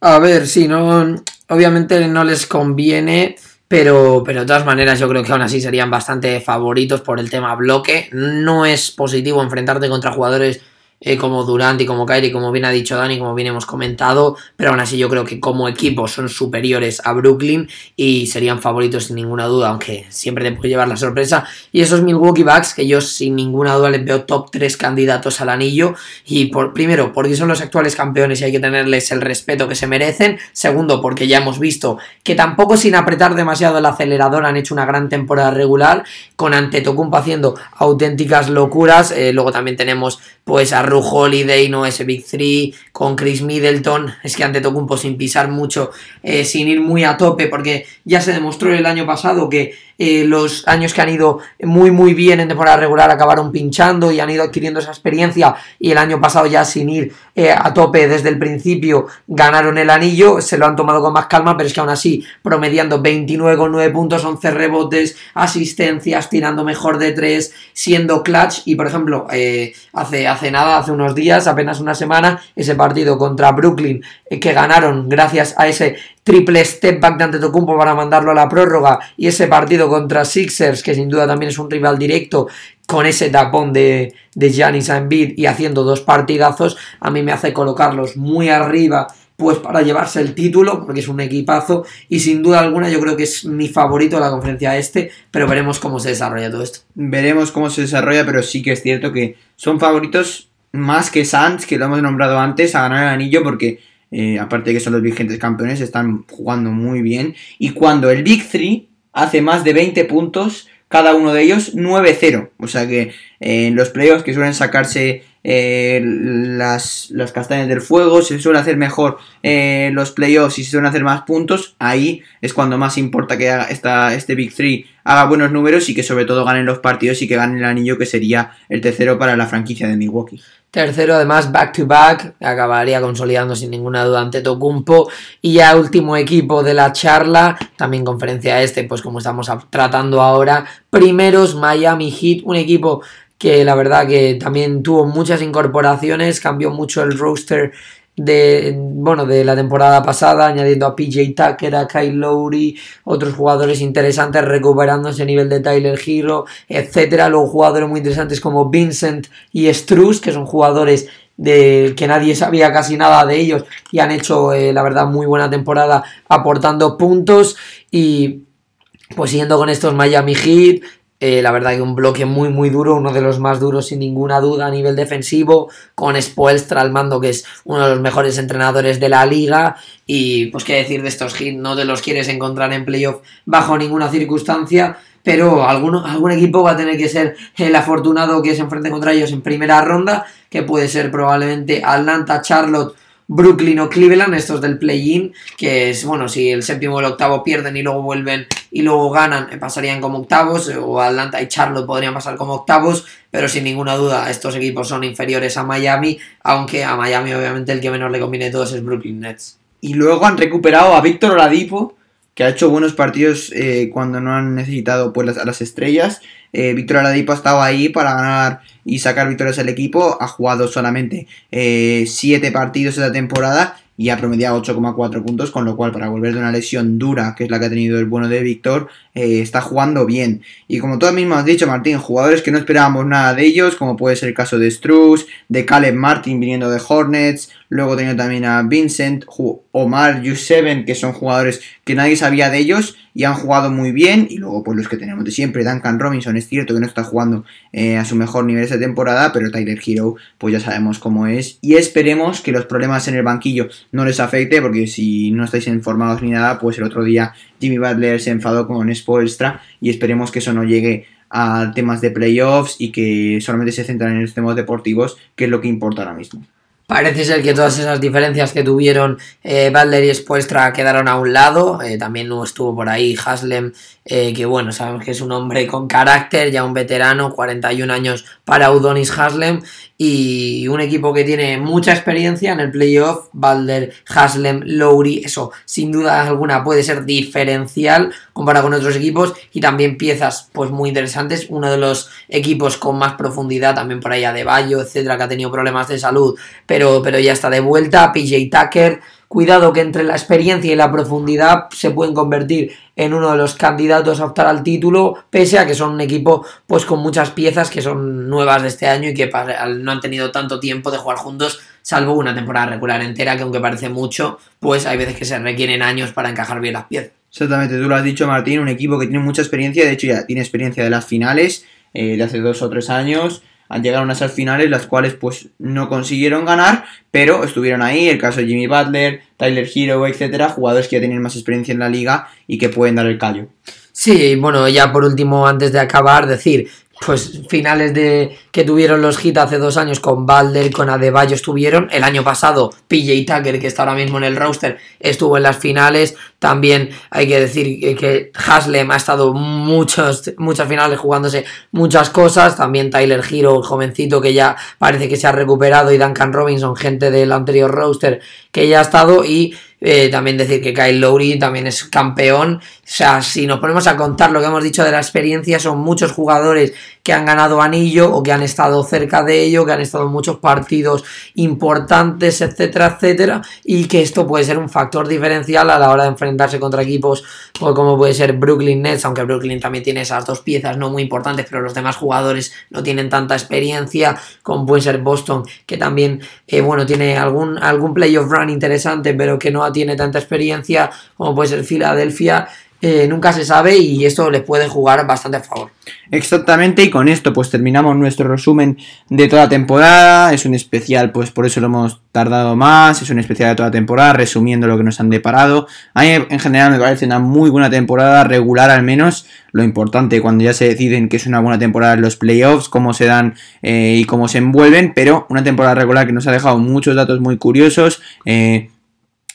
A ver, sí, no, obviamente no les conviene, pero, pero de todas maneras yo creo que aún así serían bastante favoritos por el tema bloque. No es positivo enfrentarte contra jugadores eh, como Durant y como Kyrie, como bien ha dicho Dani, como bien hemos comentado, pero aún así yo creo que como equipo son superiores a Brooklyn y serían favoritos sin ninguna duda, aunque siempre te puede llevar la sorpresa. Y esos Milwaukee Bucks, que yo sin ninguna duda les veo top 3 candidatos al anillo, y por, primero, porque son los actuales campeones y hay que tenerles el respeto que se merecen, segundo, porque ya hemos visto que tampoco sin apretar demasiado el acelerador han hecho una gran temporada regular, con Antetokounmpo haciendo auténticas locuras, eh, luego también tenemos pues a Holiday, ¿no? Ese Big 3 con Chris Middleton. Es que ante Tocumpo sin pisar mucho, eh, sin ir muy a tope, porque ya se demostró el año pasado que eh, los años que han ido muy muy bien en temporada regular acabaron pinchando y han ido adquiriendo esa experiencia y el año pasado ya sin ir eh, a tope desde el principio ganaron el anillo, se lo han tomado con más calma, pero es que aún así promediando 29,9 puntos, 11 rebotes, asistencias, tirando mejor de 3, siendo clutch y por ejemplo hace, hace nada, hace unos días, apenas una semana, ese partido contra Brooklyn que ganaron gracias a ese triple step back de Antetokounmpo para mandarlo a la prórroga y ese partido contra Sixers, que sin duda también es un rival directo, con ese tapón de, de Giannis Embiid y haciendo dos partidazos, a mí me hace colocarlos muy arriba pues para llevarse el título, porque es un equipazo y sin duda alguna yo creo que es mi favorito de la conferencia este, pero veremos cómo se desarrolla todo esto. Veremos cómo se desarrolla, pero sí que es cierto que son favoritos más que Suns, que lo hemos nombrado antes, a ganar el anillo porque eh, aparte de que son los vigentes campeones, están jugando muy bien. Y cuando el Big 3 hace más de 20 puntos, cada uno de ellos 9-0. O sea que eh, en los playoffs que suelen sacarse eh, las, las, castañas del fuego, se suele hacer mejor eh, los playoffs y se suelen hacer más puntos, ahí es cuando más importa que haga esta, este Big Three haga buenos números y que sobre todo ganen los partidos y que ganen el anillo que sería el tercero para la franquicia de Milwaukee. Tercero, además, back to back, acabaría consolidando sin ninguna duda ante Tocumpo. Y ya último equipo de la charla, también conferencia este, pues como estamos tratando ahora. Primeros, Miami Heat, un equipo que la verdad que también tuvo muchas incorporaciones, cambió mucho el roster de, bueno, de la temporada pasada, añadiendo a PJ Tucker, a Kyle Lowry, otros jugadores interesantes, recuperando ese nivel de Tyler Hero, etcétera. Luego jugadores muy interesantes como Vincent y Struz, que son jugadores de que nadie sabía casi nada de ellos y han hecho, eh, la verdad, muy buena temporada aportando puntos. Y pues siguiendo con estos Miami Heat, eh, la verdad que un bloque muy muy duro, uno de los más duros sin ninguna duda a nivel defensivo, con Spoelstra al mando que es uno de los mejores entrenadores de la liga. Y pues qué decir de estos hits, no te los quieres encontrar en playoff bajo ninguna circunstancia, pero algún, algún equipo va a tener que ser el afortunado que se enfrente contra ellos en primera ronda, que puede ser probablemente Atlanta, Charlotte Brooklyn o Cleveland, estos del play-in, que es, bueno, si el séptimo o el octavo pierden y luego vuelven y luego ganan, eh, pasarían como octavos, eh, o Atlanta y Charlotte podrían pasar como octavos, pero sin ninguna duda estos equipos son inferiores a Miami, aunque a Miami obviamente el que menos le conviene de todos es Brooklyn Nets. Y luego han recuperado a Víctor Oladipo, que ha hecho buenos partidos eh, cuando no han necesitado pues, a las estrellas. Eh, Víctor Oladipo ha estado ahí para ganar y sacar victorias al equipo. Ha jugado solamente 7 eh, partidos esta temporada y ha promediado 8,4 puntos, con lo cual para volver de una lesión dura, que es la que ha tenido el bueno de Víctor, eh, está jugando bien. Y como tú mismo has dicho, Martín, jugadores que no esperábamos nada de ellos, como puede ser el caso de Struz, de Caleb Martin viniendo de Hornets, luego teniendo también a Vincent, Omar, Yuseven, que son jugadores que nadie sabía de ellos y han jugado muy bien. Y luego, pues los que tenemos de siempre, Duncan Robinson, es cierto que no está jugando eh, a su mejor nivel esta temporada, pero Tyler Hero, pues ya sabemos cómo es. Y esperemos que los problemas en el banquillo no les afecte, porque si no estáis informados ni nada, pues el otro día Jimmy Butler se enfadó con Spoelstra y esperemos que eso no llegue a temas de playoffs y que solamente se centren en los temas deportivos, que es lo que importa ahora mismo. Parece ser que todas esas diferencias que tuvieron eh, y Spoelstra quedaron a un lado. Eh, también no estuvo por ahí Haslem, eh, que bueno, sabemos que es un hombre con carácter, ya un veterano, 41 años para Udonis Haslem. Y un equipo que tiene mucha experiencia en el playoff, Balder, Haslem, Lowry, eso sin duda alguna puede ser diferencial comparado con otros equipos. Y también piezas pues muy interesantes. Uno de los equipos con más profundidad, también por allá de Bayo, etcétera, que ha tenido problemas de salud pero, pero ya está de vuelta. PJ Tucker, cuidado que entre la experiencia y la profundidad se pueden convertir en uno de los candidatos a optar al título, pese a que son un equipo pues con muchas piezas que son nuevas de este año y que no han tenido tanto tiempo de jugar juntos, salvo una temporada regular entera, que aunque parece mucho, pues hay veces que se requieren años para encajar bien las piezas. Exactamente, tú lo has dicho Martín, un equipo que tiene mucha experiencia, de hecho ya tiene experiencia de las finales eh, de hace dos o tres años, llegaron a esas finales, las cuales pues no consiguieron ganar, pero estuvieron ahí, el caso de Jimmy Butler, Tyler Hero, etcétera, jugadores que ya tienen más experiencia en la liga y que pueden dar el callo. Sí, bueno, ya por último, antes de acabar, decir pues finales de que tuvieron los hits hace dos años con Balder, con Adebayo estuvieron. El año pasado PJ Tucker, que está ahora mismo en el roster, estuvo en las finales. También hay que decir que Haslem ha estado muchos, muchas finales jugándose muchas cosas. También Tyler Hero, el jovencito que ya parece que se ha recuperado, y Duncan Robinson, gente del anterior roster que ya ha estado. Y eh, también decir que Kyle Lowry también es campeón. O sea, si nos ponemos a contar lo que hemos dicho de la experiencia, son muchos jugadores que han ganado anillo o que han estado cerca de ello, que han estado en muchos partidos importantes, etcétera, etcétera, y que esto puede ser un factor diferencial a la hora de enfrentarse contra equipos pues, como puede ser Brooklyn Nets, aunque Brooklyn también tiene esas dos piezas no muy importantes, pero los demás jugadores no tienen tanta experiencia, como puede ser Boston, que también, eh, bueno, tiene algún, algún playoff run interesante, pero que no tiene tanta experiencia, como puede ser Filadelfia eh, nunca se sabe y esto les puede jugar bastante a favor. Exactamente, y con esto pues terminamos nuestro resumen de toda temporada. Es un especial, pues por eso lo hemos tardado más. Es un especial de toda temporada, resumiendo lo que nos han deparado. A mí en general me parece una muy buena temporada, regular al menos. Lo importante cuando ya se deciden que es una buena temporada en los playoffs, cómo se dan eh, y cómo se envuelven, pero una temporada regular que nos ha dejado muchos datos muy curiosos. Eh,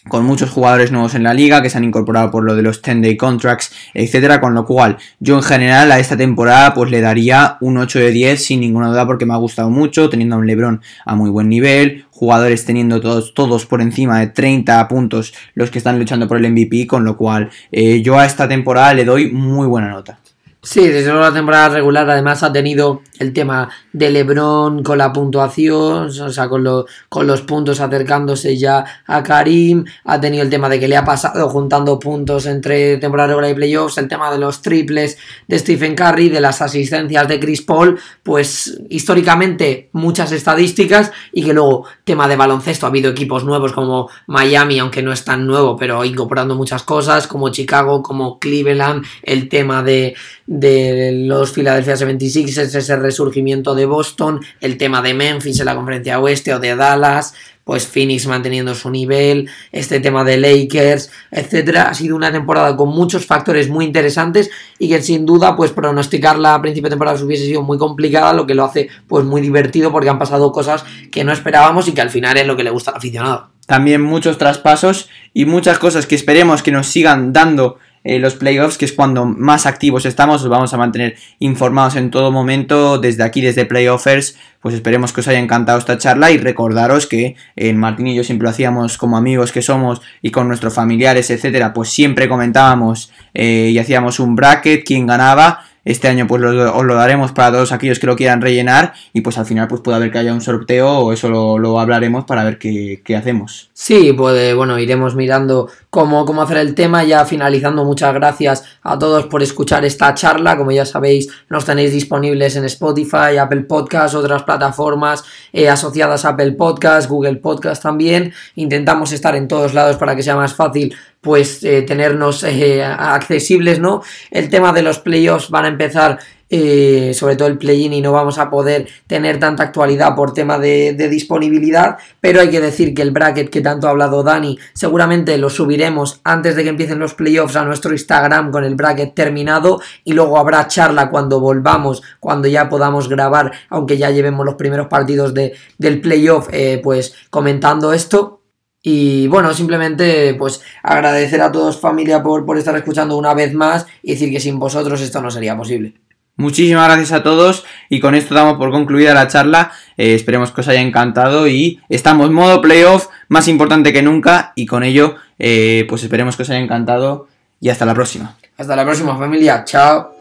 con muchos jugadores nuevos en la liga que se han incorporado por lo de los 10 day contracts, etcétera, con lo cual yo en general a esta temporada pues le daría un 8 de 10 sin ninguna duda porque me ha gustado mucho, teniendo a un LeBron a muy buen nivel, jugadores teniendo todos, todos por encima de 30 puntos los que están luchando por el MVP, con lo cual eh, yo a esta temporada le doy muy buena nota. Sí, desde la temporada regular además ha tenido el tema de Lebron con la puntuación, o sea, con, con los puntos acercándose ya a Karim, ha tenido el tema de que le ha pasado juntando puntos entre temporada regular y playoffs, el tema de los triples de Stephen Curry, de las asistencias de Chris Paul, pues históricamente muchas estadísticas y que luego tema de baloncesto ha habido equipos nuevos como Miami, aunque no es tan nuevo, pero incorporando muchas cosas, como Chicago, como Cleveland, el tema de de los Philadelphia 76ers, ese resurgimiento de Boston, el tema de Memphis en la conferencia oeste o de Dallas, pues Phoenix manteniendo su nivel, este tema de Lakers, etcétera. Ha sido una temporada con muchos factores muy interesantes y que sin duda, pues pronosticarla a principio de temporada hubiese sido muy complicada, lo que lo hace pues muy divertido porque han pasado cosas que no esperábamos y que al final es lo que le gusta al aficionado. También muchos traspasos y muchas cosas que esperemos que nos sigan dando eh, los playoffs, que es cuando más activos estamos, os vamos a mantener informados en todo momento desde aquí, desde Playoffers. Pues esperemos que os haya encantado esta charla y recordaros que en Martín y yo siempre lo hacíamos como amigos que somos y con nuestros familiares, etcétera, pues siempre comentábamos eh, y hacíamos un bracket, quién ganaba este año pues os lo daremos para todos aquellos que lo quieran rellenar y pues al final pues puede haber que haya un sorteo o eso lo, hablaremos para ver qué, hacemos. Sí, pues bueno, iremos mirando cómo, cómo hacer el tema. Ya finalizando, muchas gracias a todos por escuchar esta charla. Como ya sabéis, nos tenéis disponibles en Spotify, Apple Podcast, otras plataformas eh, asociadas a Apple Podcast, Google Podcast también. Intentamos estar en todos lados para que sea más fácil pues eh, tenernos eh, accesibles, ¿no? El tema de los playoffs van a empezar eh, sobre todo el play-in y no vamos a poder tener tanta actualidad por tema de, disponibilidad, pero hay que decir que el bracket que tanto ha hablado Dani, seguramente lo subiremos antes de que empiecen los playoffs a nuestro Instagram con el bracket terminado y luego habrá charla cuando volvamos, cuando ya podamos grabar, aunque ya llevemos los primeros partidos de, del playoff, pues comentando esto. Y bueno, simplemente pues agradecer a todos familia por, por estar escuchando una vez más y decir que sin vosotros esto no sería posible. Muchísimas gracias a todos y con esto damos por concluida la charla. Eh, esperemos que os haya encantado y estamos modo playoff más importante que nunca y con ello eh, pues esperemos que os haya encantado y hasta la próxima. Hasta la próxima familia, chao.